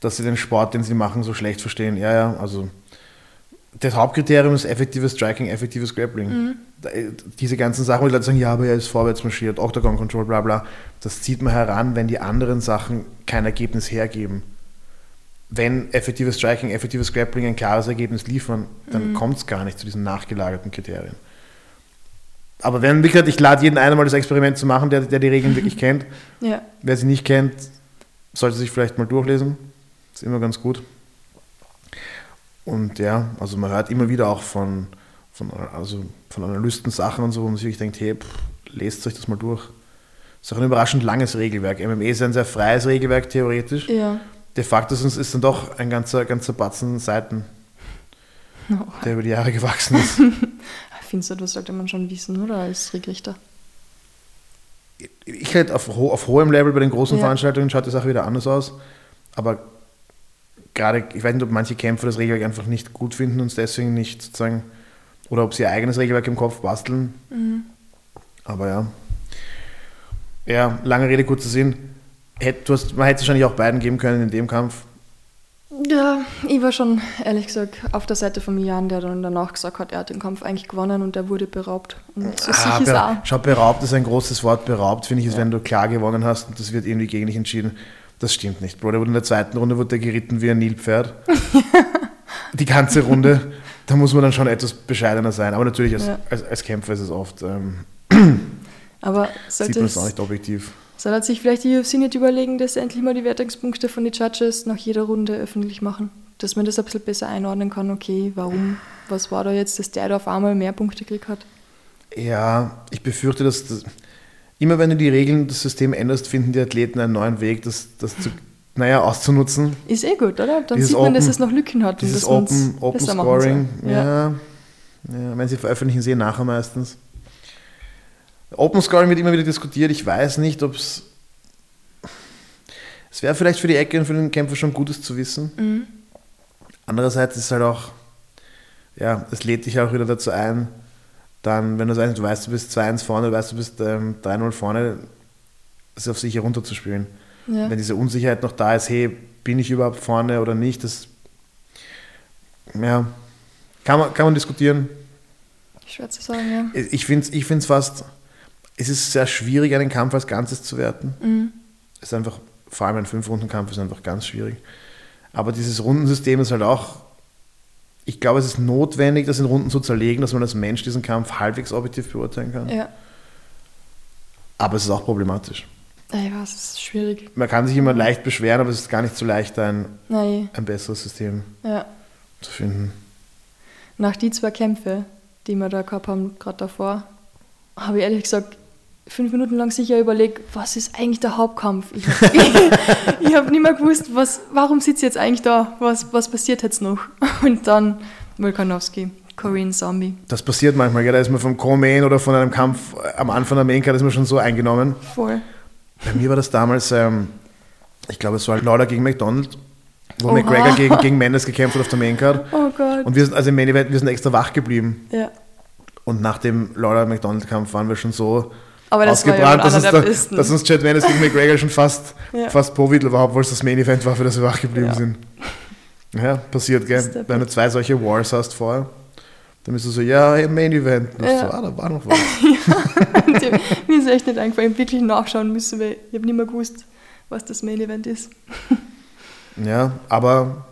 dass sie den Sport, den sie machen, so schlecht verstehen. Ja, ja, also das Hauptkriterium ist effektives Striking, effektives Grappling. Da- äh, Diese ganzen Sachen, wo die Leute sagen, ja, aber er ist vorwärts marschiert, Octagon Control, bla bla, das zieht man heran, wenn die anderen Sachen kein Ergebnis hergeben. Wenn effektives Striking, effektives Grappling ein klares Ergebnis liefern, dann kommt es gar nicht zu diesen nachgelagerten Kriterien. Aber wenn, wie gesagt, ich lade jeden ein, mal das Experiment zu machen, der, der die Regeln wirklich kennt. Ja. Wer sie nicht kennt, sollte sich vielleicht mal durchlesen. Ist immer ganz gut. Und ja, also man hört immer wieder auch von, von, also von Analysten Sachen und so, wo man sich wirklich denkt, hey, pff, lest euch das mal durch. Ist auch ein überraschend langes Regelwerk. MMA ist ein sehr freies Regelwerk theoretisch. Ja. De facto ist es dann doch ein ganzer, ganzer Batzen Seiten, No. der über die Jahre gewachsen ist. Findest du, das sollte man schon wissen, oder? Als Regrichter. ich halt auf, ho auf hohem Level bei den großen Ja. Veranstaltungen schaut die Sache wieder anders aus. Aber gerade, ich weiß nicht, ob manche Kämpfer das Regelwerk einfach nicht gut finden und es deswegen nicht sozusagen, oder ob sie ihr eigenes Regelwerk im Kopf basteln. Mhm. Aber ja. Ja, lange Rede, kurzer Sinn. Hätt, du hast, man hätte es wahrscheinlich auch beiden geben können in dem Kampf. Ja, ich war schon, ehrlich gesagt, auf der Seite von Jan, der dann danach gesagt hat, er hat den Kampf eigentlich gewonnen und er wurde beraubt. Und so Ah, sicher ist ber-. Schau, beraubt ist ein großes Wort. Beraubt, finde ich, ist, wenn du klar gewonnen hast und das wird irgendwie gegen dich entschieden. Das stimmt nicht, Bro. Der wurde in der zweiten Runde wurde der geritten wie ein Nilpferd. Die ganze Runde. Da muss man dann schon etwas bescheidener sein. Aber natürlich, als, Ja. als, als Kämpfer ist es oft, ähm, Aber sieht man es, es auch nicht objektiv. soll sich vielleicht die UFC nicht überlegen, dass sie endlich mal die Wertungspunkte von den Judges nach jeder Runde öffentlich machen? Dass man das ein bisschen besser einordnen kann, okay, warum, was war da jetzt, dass der da auf einmal mehr Punkte gekriegt hat? Ja, ich befürchte, dass das, immer wenn du die Regeln, das System änderst, finden die Athleten einen neuen Weg, das, das zu, naja, auszunutzen. Ist eh gut, oder? Dann Dieses sieht man, dass Open- es noch Lücken hat und Dieses dass es Open, Open Scoring, soll. ja. Ja. wenn sie veröffentlichen, sehen nachher meistens. Open Scoring wird immer wieder diskutiert. Ich weiß nicht, ob es. Es wäre vielleicht für die Ecke und für den Kämpfer schon Gutes zu wissen. Mhm. Andererseits ist es halt auch, ja, es lädt dich auch wieder dazu ein, dann, wenn du sagst, du weißt, du bist 2-1 vorne, du weißt, du bist ähm, 3-0 vorne, es auf sicher runterzuspielen. Ja. Wenn diese Unsicherheit noch da ist, hey, bin ich überhaupt vorne oder nicht, das ja, kann man, kann man diskutieren. Schwer zu sagen, ja. Ich finde es ich find's fast, es ist sehr schwierig, einen Kampf als Ganzes zu werten. Mhm. Es ist einfach, vor allem ein Fünf-Runden-Kampf ist einfach ganz schwierig. Aber dieses Rundensystem ist halt auch, ich glaube, es ist notwendig, das in Runden zu zerlegen, dass man als Mensch diesen Kampf halbwegs objektiv beurteilen kann. Ja. Aber es ist auch problematisch. Ich weiß, es ist schwierig. Man kann sich immer leicht beschweren, aber es ist gar nicht so leicht, ein, Nein, ein besseres System ja. zu finden. Nach die zwei Kämpfe, die wir da gehabt haben, gerade davor, habe ich ehrlich gesagt fünf Minuten lang sicher überlegt, was ist eigentlich der Hauptkampf? Ich habe ich hab nicht mehr gewusst, was, warum sitze ich jetzt eigentlich da? Was, was passiert jetzt noch? Und dann Volkanovski, Korean Zombie. Das passiert manchmal, gell? da ist man vom Co-Main oder von einem Kampf am Anfang der Main-Card ist man schon so eingenommen. Voll. Bei mir war das damals, ähm, ich glaube, es war halt Lawler gegen McDonald, wo Oha. McGregor gegen, gegen Mendes gekämpft hat auf der Main-Card. Oh Gott. Und wir sind, also im Main Event, wir sind extra wach geblieben. ja. Und nach dem Lawler-McDonald-Kampf waren wir schon so Aber das war ja ausgebrannt, dass, uns da, dass uns Chad Mendes gegen McGregor schon fast, Ja. fast Povitl war, obwohl es das Main Event war, für das wir wach geblieben Ja. sind. Ja, passiert, gell? Wenn du zwei solche Wars hast vorher, dann bist du so, ja, hey, Main Event. Und Ja. so, ah, da war noch was. Ich- Mir ist echt nicht eingefallen, ich wirklich nachschauen müssen, weil ich habe nicht mehr gewusst, was das Main Event ist. ja, aber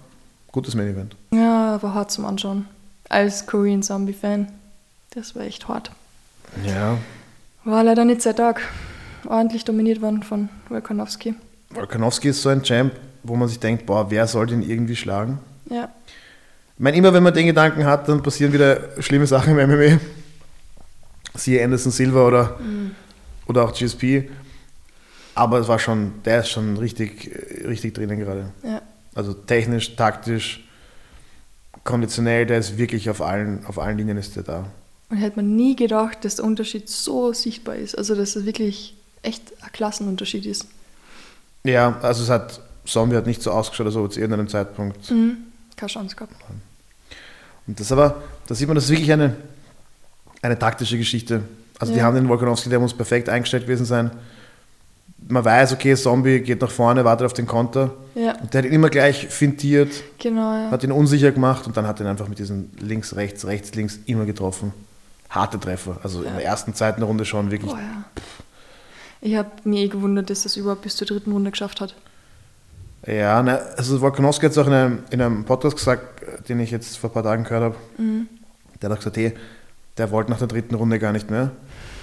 gutes Main Event. Ja, war hart zum Anschauen. Als Korean Zombie-Fan. Das war echt hart. Ja, War leider nicht sehr Tag. Ordentlich dominiert worden von Volkanovski. Volkanovski ist so ein Champ, wo man sich denkt, boah, wer soll den irgendwie schlagen? Ja, Ich meine, immer wenn man den Gedanken hat, dann passieren wieder schlimme Sachen im MMA. Siehe Anderson Silva oder, oder auch GSP. Aber es war schon, der ist schon richtig, richtig drinnen gerade. ja, Also technisch, taktisch, konditionell, der ist wirklich auf allen, auf allen Linien ist der da. Und hätte man nie gedacht, dass der Unterschied so sichtbar ist. Also, dass es wirklich echt ein Klassenunterschied ist. Ja, also es hat, Zombie hat nicht so ausgeschaut, als ob zu irgendeinem Zeitpunkt. Mhm. Keine Chance gehabt. Und das aber, da sieht man, das ist wirklich eine, eine taktische Geschichte. Also die Ja. haben den Volkanovski, der muss perfekt eingestellt gewesen sein. Man weiß, okay, Zombie geht nach vorne, wartet auf den Konter. Ja, Und der hat ihn immer gleich fintiert, genau. Ja. hat ihn unsicher gemacht und dann hat ihn einfach mit diesen links, rechts, rechts, links immer getroffen. Harte Treffer. Also in Ja. der ersten, zweiten Runde schon wirklich. Boah, ja. Ich habe mir eh gewundert, dass das überhaupt bis zur dritten Runde geschafft hat. Ja, ne, also Volkanovski hat es auch in einem, in einem Podcast gesagt, den ich jetzt vor ein paar Tagen gehört habe. Mhm. Der hat auch gesagt, hey, der wollte nach der dritten Runde gar nicht mehr.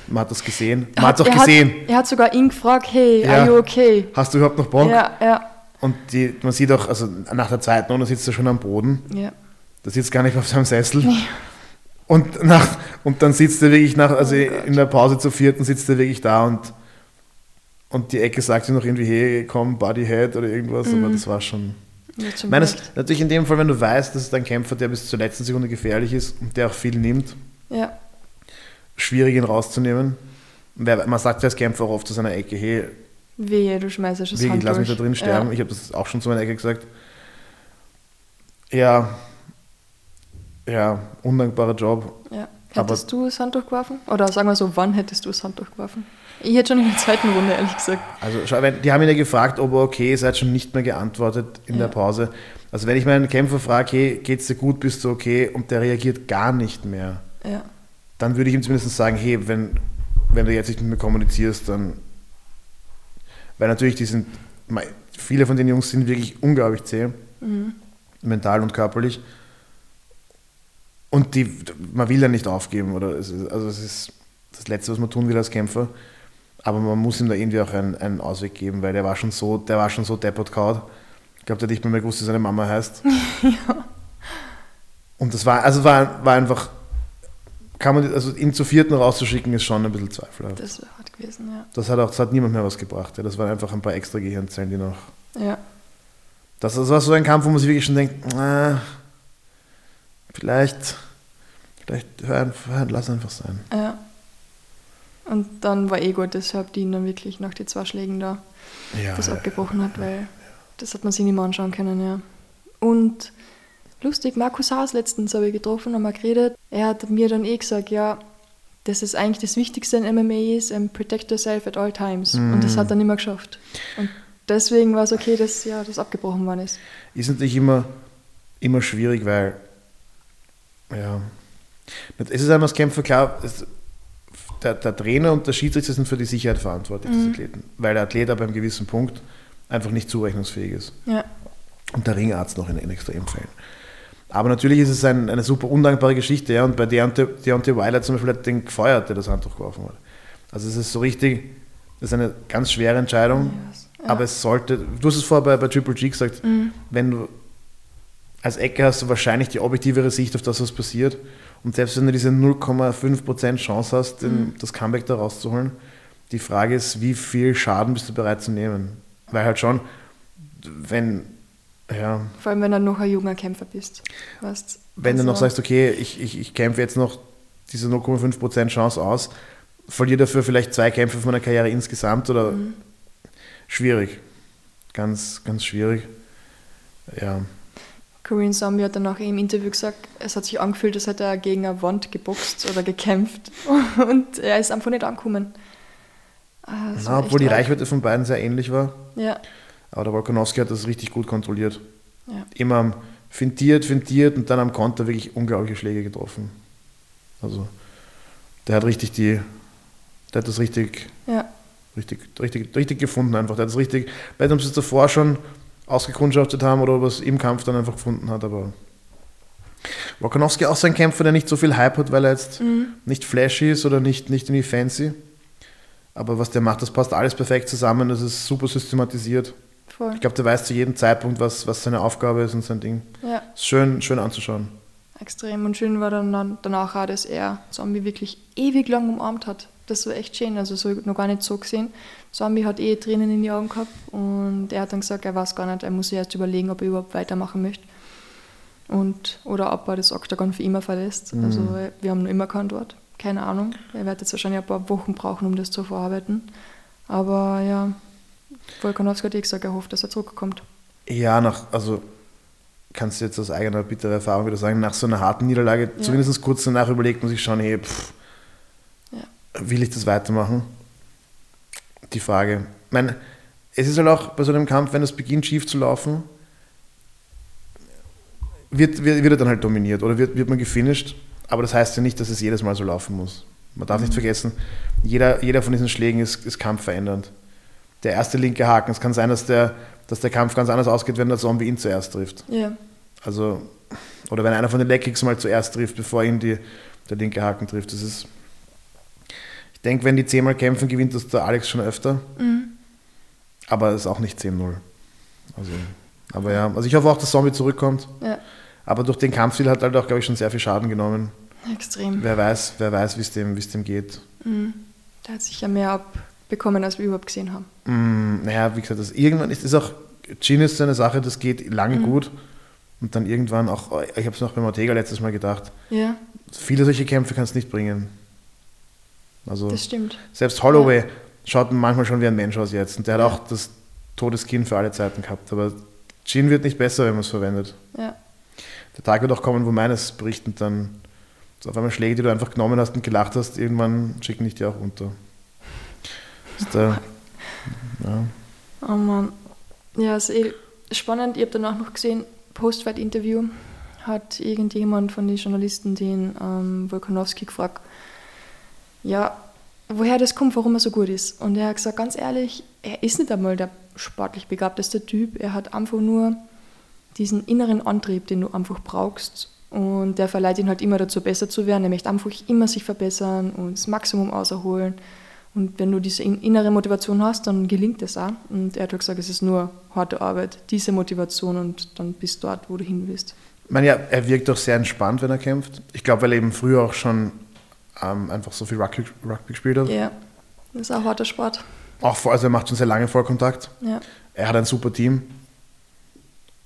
Man hat das gesehen. Man hat es auch er gesehen. Hat, er hat sogar ihn gefragt, hey, Ja. are you okay? Hast du überhaupt noch Bock? Ja, ja, Und die, man sieht auch, also nach der zweiten Runde sitzt er schon am Boden. ja. Der sitzt gar nicht auf seinem Sessel. Und, nach, und dann sitzt er wirklich nach, also Oh in der Pause zur vierten sitzt er wirklich da und, und die Ecke sagt ihm noch irgendwie, hey, komm, Bodyhead oder irgendwas, aber das war schon. Ich meine, natürlich in dem Fall, wenn du weißt, dass es ein Kämpfer, der bis zur letzten Sekunde gefährlich ist und der auch viel nimmt, Ja, schwierig ihn rauszunehmen. Man sagt ja als Kämpfer auch oft zu seiner Ecke, hey, wehe, du schmeißt das wirklich, Hand lass mich da drin sterben. Ich habe das auch schon zu meiner Ecke gesagt. Ja, ja, undankbarer Job. Ja. Aber- Hättest du das Handtuch geworfen? Oder sagen wir so, wann hättest du das Handtuch geworfen? Ich hätte schon in der zweiten Runde, ehrlich gesagt. Also die haben ihn ja gefragt, ob er okay ist, er hat schon nicht mehr geantwortet in der Ja. Pause. Also wenn ich meinen Kämpfer frage, hey, geht's dir gut, bist du okay, und der reagiert gar nicht mehr, Ja, dann würde ich ihm zumindest sagen, hey, wenn, wenn du jetzt nicht mit mir kommunizierst, dann, weil natürlich die sind, viele von den Jungs sind wirklich unglaublich zäh, mhm. mental und körperlich. Und die, man will ja nicht aufgeben, oder es ist, also es ist das Letzte, was man tun will als Kämpfer. Aber man muss ihm da irgendwie auch einen, einen Ausweg geben, weil der war schon so, der war schon so deppert kaut. Ich glaube, der hat nicht mehr, mehr gewusst, wie seine Mama heißt. Und das war, also war, war einfach, kann man, also ihn zu vierten rauszuschicken, ist schon ein bisschen zweifelhaft. das wäre hart gewesen, ja. Das hat auch, das hat niemand mehr was gebracht. Ja. Das waren einfach ein paar extra Gehirnzellen, die noch. Ja, Das, das war so ein Kampf, wo man sich wirklich schon denkt, ah, vielleicht, vielleicht hör, hör, lass einfach sein. ja. Und dann war eh gut, deshalb die ihn dann wirklich nach den zwei Schlägen da Ja, das ja. abgebrochen hat, weil das hat man sich nicht mehr anschauen können, ja. Und lustig, Markus Haas letztens habe ich getroffen, haben wir geredet. Er hat mir dann eh gesagt, ja, dass es eigentlich das Wichtigste in MMA ist, um, protect yourself at all times. Und das hat er nicht mehr geschafft. Und deswegen war es okay, dass ja das abgebrochen worden ist. Ist natürlich immer, immer schwierig, weil ja, es ist einmal als Kämpfer klar, es, der, der, Trainer und der Schiedsrichter sind für die Sicherheit verantwortlich mhm. des Athleten, weil der Athlet ab einem gewissen Punkt einfach nicht zurechnungsfähig ist. Ja. Und der Ringarzt noch in, in Extremfällen. Aber natürlich ist es ein, eine super undankbare Geschichte. Ja? Und bei Deontay, Deontay Wilder zum Beispiel hat den gefeuert, der das Handtuch geworfen hat. Also es ist so richtig, das ist eine ganz schwere Entscheidung. Yes. Ja. Aber es sollte, du hast es vorher bei, bei Triple G gesagt, mhm. wenn du als Ecke hast du wahrscheinlich die objektivere Sicht auf das, was passiert. Und selbst wenn du diese 0,5% Chance hast, den, mhm. das Comeback da rauszuholen, die Frage ist, wie viel Schaden bist du bereit zu nehmen? Weil halt schon, wenn ja. Vor allem, wenn du noch ein junger Kämpfer bist. Weißt, wenn also du noch sagst, okay, ich, ich, ich kämpfe jetzt noch diese 0,5% Chance aus, verliere dafür vielleicht zwei Kämpfe von meiner Karriere insgesamt oder mhm. schwierig. Ganz, ganz schwierig. Ja. Korean Zombie hat dann auch im Interview gesagt, es hat sich angefühlt, als hätte er gegen eine Wand geboxt oder gekämpft. Und er ist einfach nicht angekommen. Ah, Na, obwohl die Reichweite von beiden sehr ähnlich war. Ja. Aber der Volkanowski hat das richtig gut kontrolliert. Ja. Immer fintiert, fintiert und dann am Konter wirklich unglaubliche Schläge getroffen. Also der hat richtig die, der hat das richtig, ja. richtig, richtig, richtig gefunden einfach. Der hat das richtig, ob sie es davor schon ausgekundschaftet haben oder was im Kampf dann einfach gefunden hat, aber Volkanowski auch so ein Kämpfer, der nicht so viel Hype hat, weil er jetzt mhm. nicht flashy ist oder nicht, nicht irgendwie fancy. Aber was der macht, das passt alles perfekt zusammen, das ist super systematisiert. Voll. Ich glaube, der weiß zu jedem Zeitpunkt, was, was seine Aufgabe ist und sein Ding. Ja. Ist schön, schön anzuschauen. Extrem. Und schön war dann danach auch, dass er Zombie wirklich ewig lang umarmt hat. Das war echt schön. Also so noch gar nicht so gesehen. Zombie hat eh Tränen in die Augen gehabt und er hat dann gesagt, er weiß gar nicht, er muss sich erst überlegen, ob er überhaupt weitermachen möchte. Und, oder ob er das Oktagon für immer verlässt. Mhm. Also wir haben noch immer kein Wort. Keine Ahnung. Er wird jetzt wahrscheinlich ein paar Wochen brauchen, um das zu verarbeiten. Aber ja, Volkanowski hat eh gesagt, er hofft, dass er zurückkommt. Ja, nach, also kannst du jetzt aus eigener bitterer Erfahrung wieder sagen, nach so einer harten Niederlage, ja. zumindest kurz danach überlegt man sich schon, hey, pff. Will ich das weitermachen? Die Frage. Ich meine, es ist halt auch bei so einem Kampf, wenn es beginnt schief zu laufen, wird, wird, wird er dann halt dominiert oder wird, wird man gefinisht. Aber das heißt ja nicht, dass es jedes Mal so laufen muss. Man darf mhm. nicht vergessen, jeder, jeder von diesen Schlägen ist, ist kampfverändernd der erste linke Haken. Es kann sein, dass der, dass der Kampf ganz anders ausgeht, wenn der Zombie ihn zuerst trifft. Ja. Also, oder wenn einer von den Leckkicks mal zuerst trifft, bevor ihn die, der linke Haken trifft. Das ist, denke, wenn die zehnmal kämpfen, gewinnt das der Alex schon öfter. Mhm. Aber es ist auch nicht 10-0. Also, aber ja, also ich hoffe auch, dass Zombie zurückkommt. Ja. Aber durch den Kampfstil hat er halt auch, glaube ich, schon sehr viel Schaden genommen. Extrem. Wer weiß, wer weiß, wie es dem, dem geht. Mhm. Der hat sich ja mehr ab bekommen, als wir überhaupt gesehen haben. Mm, naja, wie gesagt, das, irgendwann ist es auch, Gin ist so eine Sache, das geht lange mhm. gut. Und dann irgendwann auch, ich habe es noch beim Ortega letztes Mal gedacht, ja. viele solche Kämpfe kannst du nicht bringen. Also, das stimmt. Selbst Holloway ja. schaut manchmal schon wie ein Mensch aus jetzt. Und der hat ja. auch das Todeskind für alle Zeiten gehabt. Aber Gin wird nicht besser, wenn man es verwendet. Ja. Der Tag wird auch kommen, wo meines bricht und dann auf einmal Schläge, die du einfach genommen hast und gelacht hast, irgendwann schicken dich die auch runter. Ist der, ja. Oh Mann. Ja, ist eh spannend. Ich habe danach noch gesehen, Postfight-Interview hat irgendjemand von den Journalisten den ähm, Volkanowski gefragt, ja, woher das kommt, warum er so gut ist. Und er hat gesagt, ganz ehrlich, er ist nicht einmal der sportlich begabteste Typ. Er hat einfach nur diesen inneren Antrieb, den du einfach brauchst. Und der verleiht ihn halt immer dazu, besser zu werden. Er möchte einfach immer sich verbessern und das Maximum auserholen. Und wenn du diese innere Motivation hast, dann gelingt es auch. Und er hat gesagt, es ist nur harte Arbeit, diese Motivation und dann bist du dort, wo du hin willst. Ich meine, ja, er wirkt doch sehr entspannt, wenn er kämpft. Ich glaube, weil er eben früher auch schon ähm, einfach so viel Rugby, Rugby, gespielt hat. Ja, das ist auch harter Sport. Auch vor, also er macht schon sehr lange Vollkontakt. Ja. Er hat ein super Team.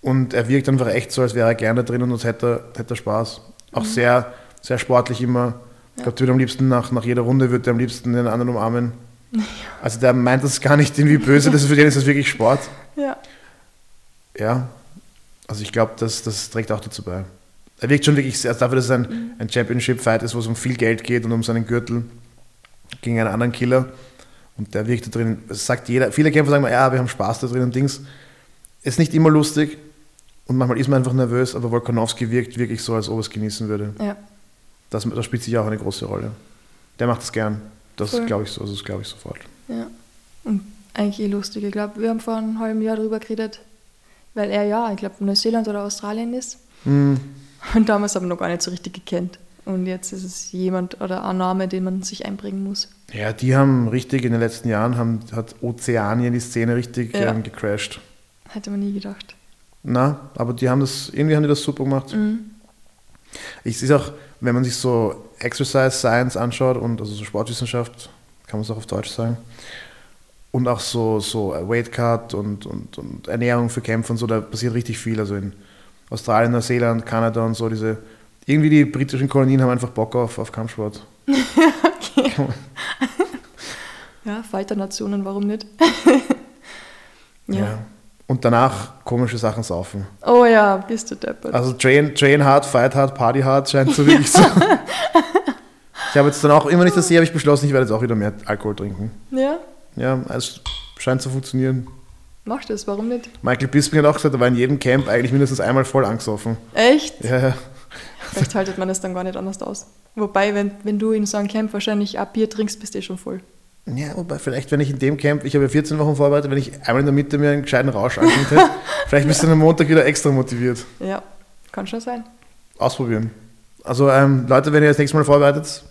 Und er wirkt einfach echt so, als wäre er gerne drin und als hätte, hätte er Spaß. Auch mhm. sehr, sehr sportlich immer ich glaube, der wird am liebsten nach, nach jeder Runde wird er am liebsten den anderen umarmen. Ja. Also der meint das gar nicht irgendwie böse, das ist für den ist das wirklich Sport. Ja. Ja. Also ich glaube, das, das trägt auch dazu bei. Er wirkt schon wirklich sehr, also dafür, dass es ein, mhm. ein Championship-Fight ist, wo es um viel Geld geht und um seinen Gürtel gegen einen anderen Killer Und der wirkt da drin, es sagt jeder, viele Kämpfer sagen mal, ja, wir haben Spaß da drin und Dings. Ist nicht immer lustig und manchmal ist man einfach nervös, aber Volkanovski wirkt wirklich so, als ob er es genießen würde. Ja. Das, das spielt sich auch eine große Rolle. Der macht das gern. Das Voll. glaube ich so, also das glaube ich sofort. Ja. Und eigentlich eh lustig. Ich glaube, wir haben vor einem halben Jahr darüber geredet, weil er ja, ich glaube, Neuseeland oder Australien ist. Hm, Und damals haben wir noch gar nicht so richtig gekannt. Und jetzt ist es jemand oder ein Name, den man sich einbringen muss. Ja, die haben richtig in den letzten Jahren, haben, hat Ozeanien die Szene richtig Ja. ähm, gecrashed. Hätte man nie gedacht. Na, aber die haben das, irgendwie haben die das super gemacht. Mhm. Ich sehe auch, wenn man sich so Exercise Science anschaut und also so Sportwissenschaft, kann man es auch auf Deutsch sagen, und auch so, so Weight Cut und, und, und Ernährung für Kämpfer und so, da passiert richtig viel. Also in Australien, Neuseeland, Kanada und so, diese, irgendwie die britischen Kolonien haben einfach Bock auf, auf Kampfsport. Ja, Fighter-Nationen, warum nicht? Ja. Und danach komische Sachen saufen. Oh ja, bist du deppert. Also train, train hard, fight hard, party hard scheint so wirklich so. ich habe jetzt dann auch immer nicht das sehe, habe ich beschlossen, ich werde jetzt auch wieder mehr Alkohol trinken. Ja, Ja, es scheint zu funktionieren. Mach das, warum nicht? Michael Bisping hat auch gesagt, er war in jedem Camp eigentlich mindestens einmal voll angesoffen. Echt? Ja, ja. Vielleicht haltet man das dann gar nicht anders aus. Wobei, wenn, wenn du in so einem Camp wahrscheinlich ab Bier trinkst, bist du eh schon voll. Ja, wobei vielleicht, wenn ich in dem Camp, ich habe ja 14 Wochen vorbereitet, wenn ich einmal in der Mitte mir einen gescheiten Rausch hätte, vielleicht bist du dann am Montag wieder extra motiviert. Ja, kann schon sein. Ausprobieren. Also ähm, Leute, wenn ihr das nächste Mal vorbereitet,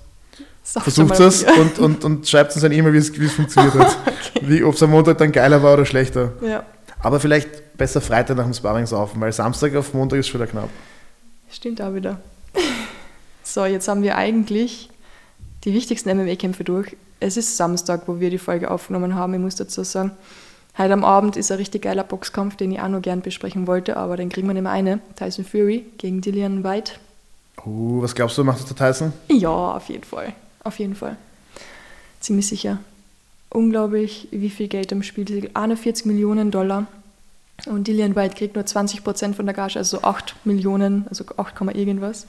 versucht es und, und, und schreibt uns eine E-Mail, wie es, funktioniert hat. Wie, ob es am Montag dann geiler war oder schlechter. Ja, Aber vielleicht besser Freitag nach dem Sparring saufen, weil Samstag auf Montag ist schon wieder knapp. stimmt auch wieder. So, jetzt haben wir eigentlich die wichtigsten MMA-Kämpfe durch. Es ist Samstag, wo wir die Folge aufgenommen haben. Ich muss dazu sagen, heute am Abend ist ein richtig geiler Boxkampf, den ich auch noch gern besprechen wollte, aber den kriegen wir nicht mehr eine. Tyson Fury gegen Dillian White. Uh, was glaubst du, macht das der Tyson? Ja, auf jeden Fall. Auf jeden Fall. Ziemlich sicher. Unglaublich, wie viel Geld im Spiel ist. 41 Millionen Dollar. Und Dillian White kriegt nur 20 Prozent von der Gage, also 8 Millionen, also 8, Komma irgendwas.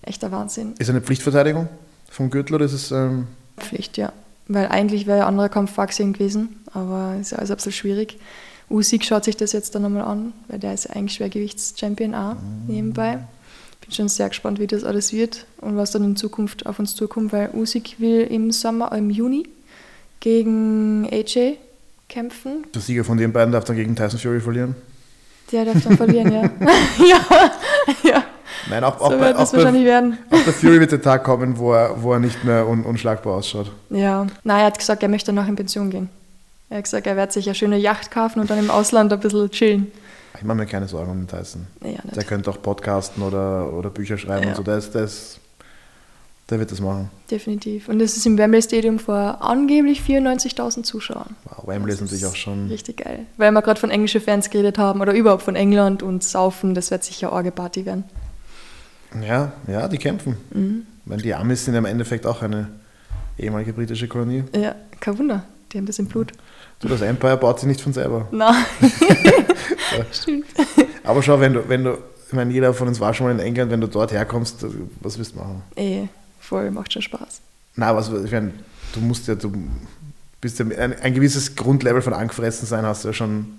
Echter Wahnsinn. Ist eine Pflichtverteidigung vom Gürtel oder ist es. Ähm, Pflicht, ja. Weil eigentlich wäre ja ein anderer Kampf vorgesehen gewesen, aber ist ja alles ein bisschen schwierig. Usyk schaut sich das jetzt dann nochmal an, weil der ist ja eigentlich Schwergewichts-Champion auch nebenbei. Bin schon sehr gespannt, wie das alles wird und was dann in Zukunft auf uns zukommt, weil Usyk will im Sommer, im Juni gegen AJ kämpfen. der Sieger von den beiden darf dann gegen Tyson Fury verlieren? Der darf dann verlieren, ja. ja, ja. Nein, auch, auch, So bei, auch, bei, auch bei Fury wird der Tag kommen, wo er, wo er nicht mehr un, unschlagbar ausschaut. Ja, na, er hat gesagt, er möchte danach in Pension gehen. Er hat gesagt, er wird sich eine schöne Yacht kaufen und dann im Ausland ein bisschen chillen. Ich mache mir keine Sorgen um den Tyson. Ja, Der könnte auch podcasten oder, oder Bücher schreiben Ja. und so. Der, ist, der, ist, der wird das machen. Definitiv. Und es ist im Wembley Stadium vor angeblich 94.000 Zuschauern. Wow, Wembley ist natürlich auch schon. Richtig geil. Weil wir gerade von englischen Fans geredet haben oder überhaupt von England und Saufen, das wird sicher eine Party werden. Ja, ja, die kämpfen. Mhm. Weil die Amis sind im Endeffekt auch eine ehemalige britische Kolonie. Ja, kein Wunder. Die haben das im Blut. Du, das Empire baut sich nicht von selber. Na. Stimmt. Aber schau, wenn du, wenn du, ich meine, jeder von uns war schon mal in England, wenn du dort herkommst, was willst du machen? Eh, voll, macht schon Spaß. Na, was, ich meine, du musst ja, du bist ja, ein, ein gewisses Grundlevel von angefressen sein hast du ja schon.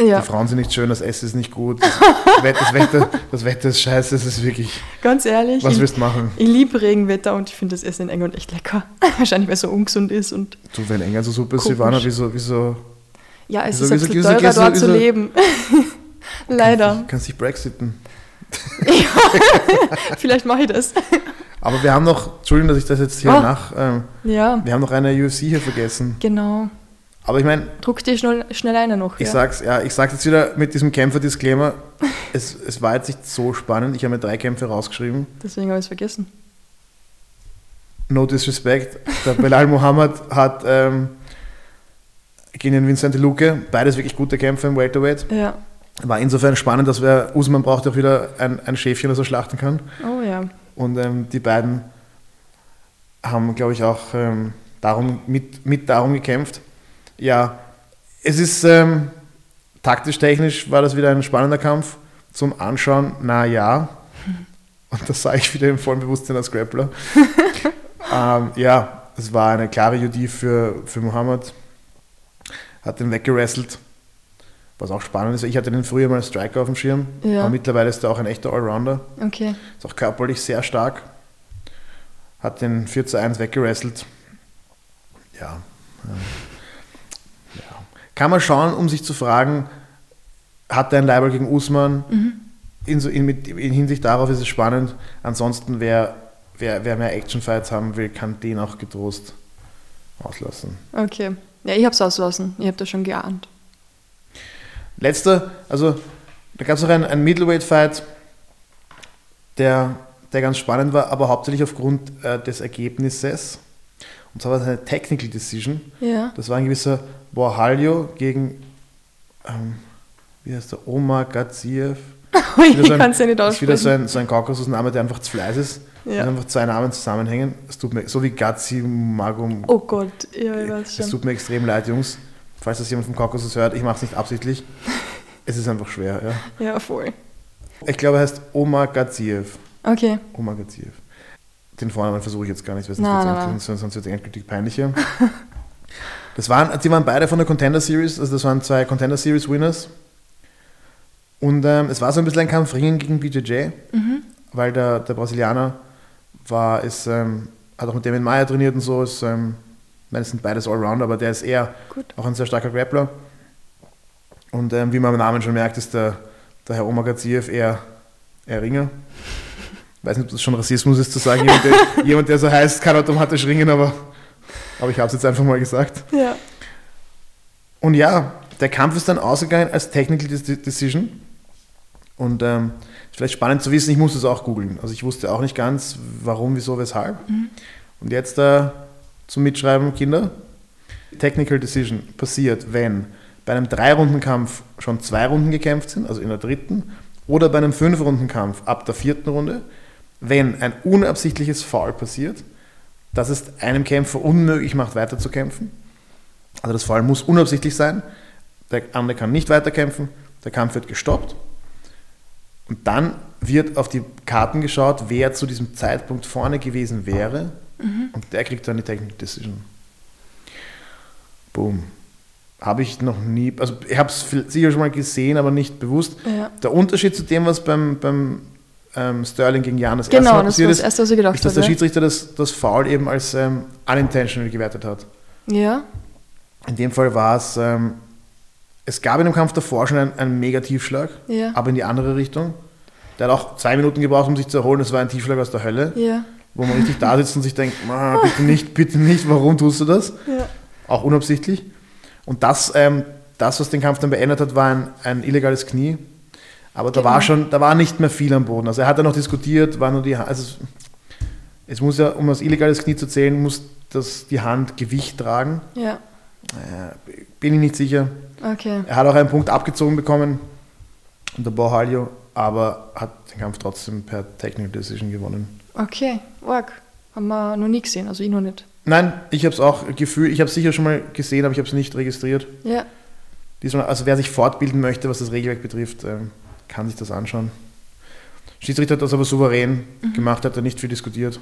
Ja, Die Frauen sind nicht schön, das Essen ist nicht gut, das, Wett- das, Wetter, das Wetter ist scheiße, es ist wirklich, ganz ehrlich. was ich, willst du machen? ich liebe Regenwetter und ich finde das Essen in England echt lecker. Wahrscheinlich, weil es so ungesund ist und Du, wenn England so super ist. Silvana, wieso, wieso ja, es Wieso- ist ein bisschen teurer wieso- dort zu wieso- leben. Leider. kannst dich brexiten? Vielleicht mache ich das. Aber wir haben noch, Entschuldigung, dass ich das jetzt hier Ah. nach, ähm, Ja, wir haben noch eine UFC hier vergessen. genau. Aber ich meine, Druck dir schnell, schnell einer noch. ich ja. sag's, ja, ich sag's jetzt wieder mit diesem Kämpfer-Disclaimer, es, es war jetzt nicht so spannend, ich habe mir drei Kämpfe rausgeschrieben. Deswegen habe ich es vergessen. No disrespect, der Belal Muhammad hat ähm, gegen den Vincent Luque, beides wirklich gute Kämpfe im Welterweight. Ja. War insofern spannend, dass wir, Usman braucht auch wieder ein, ein Schäfchen, das er schlachten kann. Oh ja. Und ähm, die beiden haben, glaube ich, auch ähm, darum, mit, mit darum gekämpft. Ja, es ist ähm, taktisch, technisch war das wieder ein spannender Kampf. Zum Anschauen, na ja. Und das sage ich wieder im vollen Bewusstsein als Grappler. ähm, ja, Das war eine klare UD für, für Mohammed. Hat den weggerasselt. Was auch spannend ist. Ich hatte den früher mal als Striker auf dem Schirm. Ja. Aber mittlerweile ist er auch ein echter Allrounder. Okay. Ist auch körperlich sehr stark. Hat den 4 zu 1 weggerasselt. Ja. ja. Kann man schauen, um sich zu fragen, hat er ein Leiber gegen Usman? In, so, in, mit, in Hinsicht darauf ist es spannend. Ansonsten, wer, wer, wer mehr Actionfights haben will, kann den auch getrost auslassen. Okay. Ja, ich hab's auslassen. Ich hab das schon geahnt. Letzter, also da gab es noch einen, einen Middleweight-Fight, der, der ganz spannend war, aber hauptsächlich aufgrund äh, des Ergebnisses. Und zwar war es eine Technical Decision. Ja. Das war ein gewisser Borhalio gegen, ähm, wie heißt der, Omar Gaziev. ich Wieder so ein- kann's ja nicht Das ist wieder so aussprechen. ein, so ein Kaukasus-Name, der einfach zu fleiß ist. Ja. Einfach zwei Namen zusammenhängen. Es tut mir, so wie Gazi Magum. Oh Gott, ja, ich weiß es schon. tut mir extrem leid, Jungs. Falls das jemand vom Kaukasus hört, ich mache es nicht absichtlich. es ist einfach schwer, ja. Ja, voll. Ich glaube, er heißt Omar Gaziev. Okay. Omar Gaziev. Den Vornamen versuche ich jetzt gar nicht, weil Nein, nein, sonst, nein. sonst, sonst wird es endgültig peinlicher. das waren, die waren beide von der Contender Series, also das waren zwei Contender Series Winners. Und ähm, es war so ein bisschen ein Kampf Ringen gegen BJJ, Mhm. weil der, der Brasilianer war, ist, ähm, hat auch mit Damien Maya trainiert und so, ist, ähm, ich meine, es sind beides Allrounder, aber der ist eher Gut. auch ein sehr starker Grappler. Und ähm, wie man am Namen schon merkt, ist der, der Herr Omar Gaziev eher, eher Ringer. Ich weiß nicht, ob das schon Rassismus ist, zu sagen, jemand, der, jemand, der so heißt, kann automatisch ringen, aber, aber ich habe es jetzt einfach mal gesagt. Ja. Und ja, der Kampf ist dann ausgegangen als Technical Dec- Decision. Und ähm, ist vielleicht spannend zu wissen, ich musste es auch googeln. Also ich wusste auch nicht ganz, warum, wieso, weshalb. Und jetzt äh, zum Mitschreiben, Kinder. Technical Decision passiert, wenn bei einem Drei-Runden-Kampf schon zwei Runden gekämpft sind, also in der dritten, oder bei einem Fünf-Runden-Kampf ab der vierten Runde, wenn ein unabsichtliches Foul passiert, das es einem Kämpfer unmöglich macht, weiterzukämpfen. Also das Foul muss unabsichtlich sein, der andere kann nicht weiterkämpfen, der Kampf wird gestoppt und dann wird auf die Karten geschaut, wer zu diesem Zeitpunkt vorne gewesen wäre und der kriegt dann die Technical Decision. Boom. Habe ich noch nie, also ich habe es sicher schon mal gesehen, aber nicht bewusst. Ja. Der Unterschied zu dem, was beim, beim ähm, Sterling gegen Jan das erste Genau, Mal das passiert das ist, erste, was ich gedacht ist, dass der. Schiedsrichter das, das Foul eben als ähm, unintentional gewertet hat. Ja. In dem Fall war es, ähm, es gab in dem Kampf davor schon einen, einen Mega-Tiefschlag, Ja. aber in die andere Richtung. Der hat auch zwei Minuten gebraucht, um sich zu erholen. Das war ein Tiefschlag aus der Hölle, Ja. wo man richtig da sitzt und sich denkt, "Ah, bitte nicht, bitte nicht, warum tust du das? Ja. Auch unabsichtlich. Und das, ähm, das was den Kampf dann beendet hat, war ein, ein illegales Knie. Aber da Genau. war schon, da war nicht mehr viel am Boden. Also er hat dann noch diskutiert, war nur die Hand, also es- muss ja, um als illegales Knie zu zählen, muss das die Hand Gewicht tragen. Ja. Äh, bin ich nicht sicher. Okay. Er hat auch einen Punkt abgezogen bekommen unter Borhalio, aber hat den Kampf trotzdem per Technical Decision gewonnen. Okay. Org. Haben wir noch nie gesehen, also ich noch nicht. Nein, ich habe es auch Gefühl, ich habe es sicher schon mal gesehen, aber ich habe es nicht registriert. Ja. Diesmal, also wer sich fortbilden möchte, was das Regelwerk betrifft, ähm, kann sich das anschauen. Schiedsrichter hat das aber souverän gemacht, hat er nicht viel diskutiert.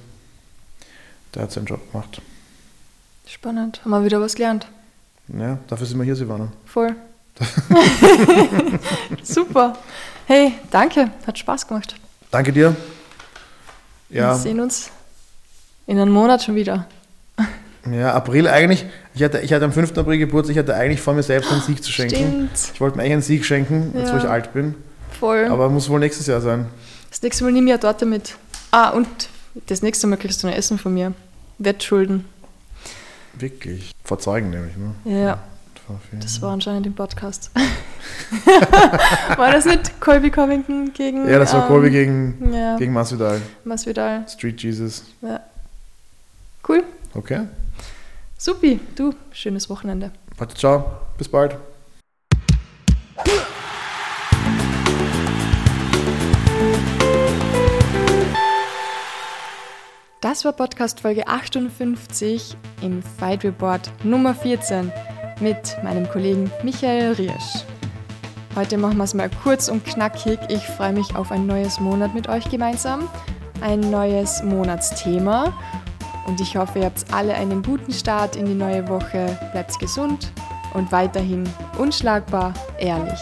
Der hat seinen Job gemacht. Spannend. Haben wir wieder was gelernt. Ja, dafür sind wir hier, Silvana. Voll. Super. Hey, danke. Hat Spaß gemacht. Danke dir. Wir Ja, sehen uns in einem Monat schon wieder. ja, April eigentlich. Ich hatte, ich hatte am 5. April Geburtstag, ich hatte eigentlich vor mir selbst einen Sieg zu schenken. Stimmt. Ich wollte mir eigentlich einen Sieg schenken, jetzt wo Ja. ich alt bin. Voll. Aber muss wohl nächstes Jahr sein. das nächste Mal nimm ich eine Torte mit. Ah, und das nächste Mal kriegst du ein Essen von mir. Wettschulden. Wirklich. Vor Zeugen nämlich, ne? Ja, vielen- das war anscheinend im Podcast. war das nicht Colby Covington gegen. Ja, das war ähm, Colby gegen, Ja, gegen Masvidal. Masvidal. Street Jesus. Ja. Cool. Okay. Supi. Du, schönes Wochenende. Warte, ciao. Bis bald. Das war Podcast Folge 58 im Fight Report Nummer 14 mit meinem Kollegen Michael Riersch. Heute machen wir es mal kurz und knackig. Ich freue mich auf ein neues Monat mit euch gemeinsam, ein neues Monatsthema Und ich hoffe, ihr habt alle einen guten Start in die neue Woche. Bleibt gesund und weiterhin unschlagbar ehrlich.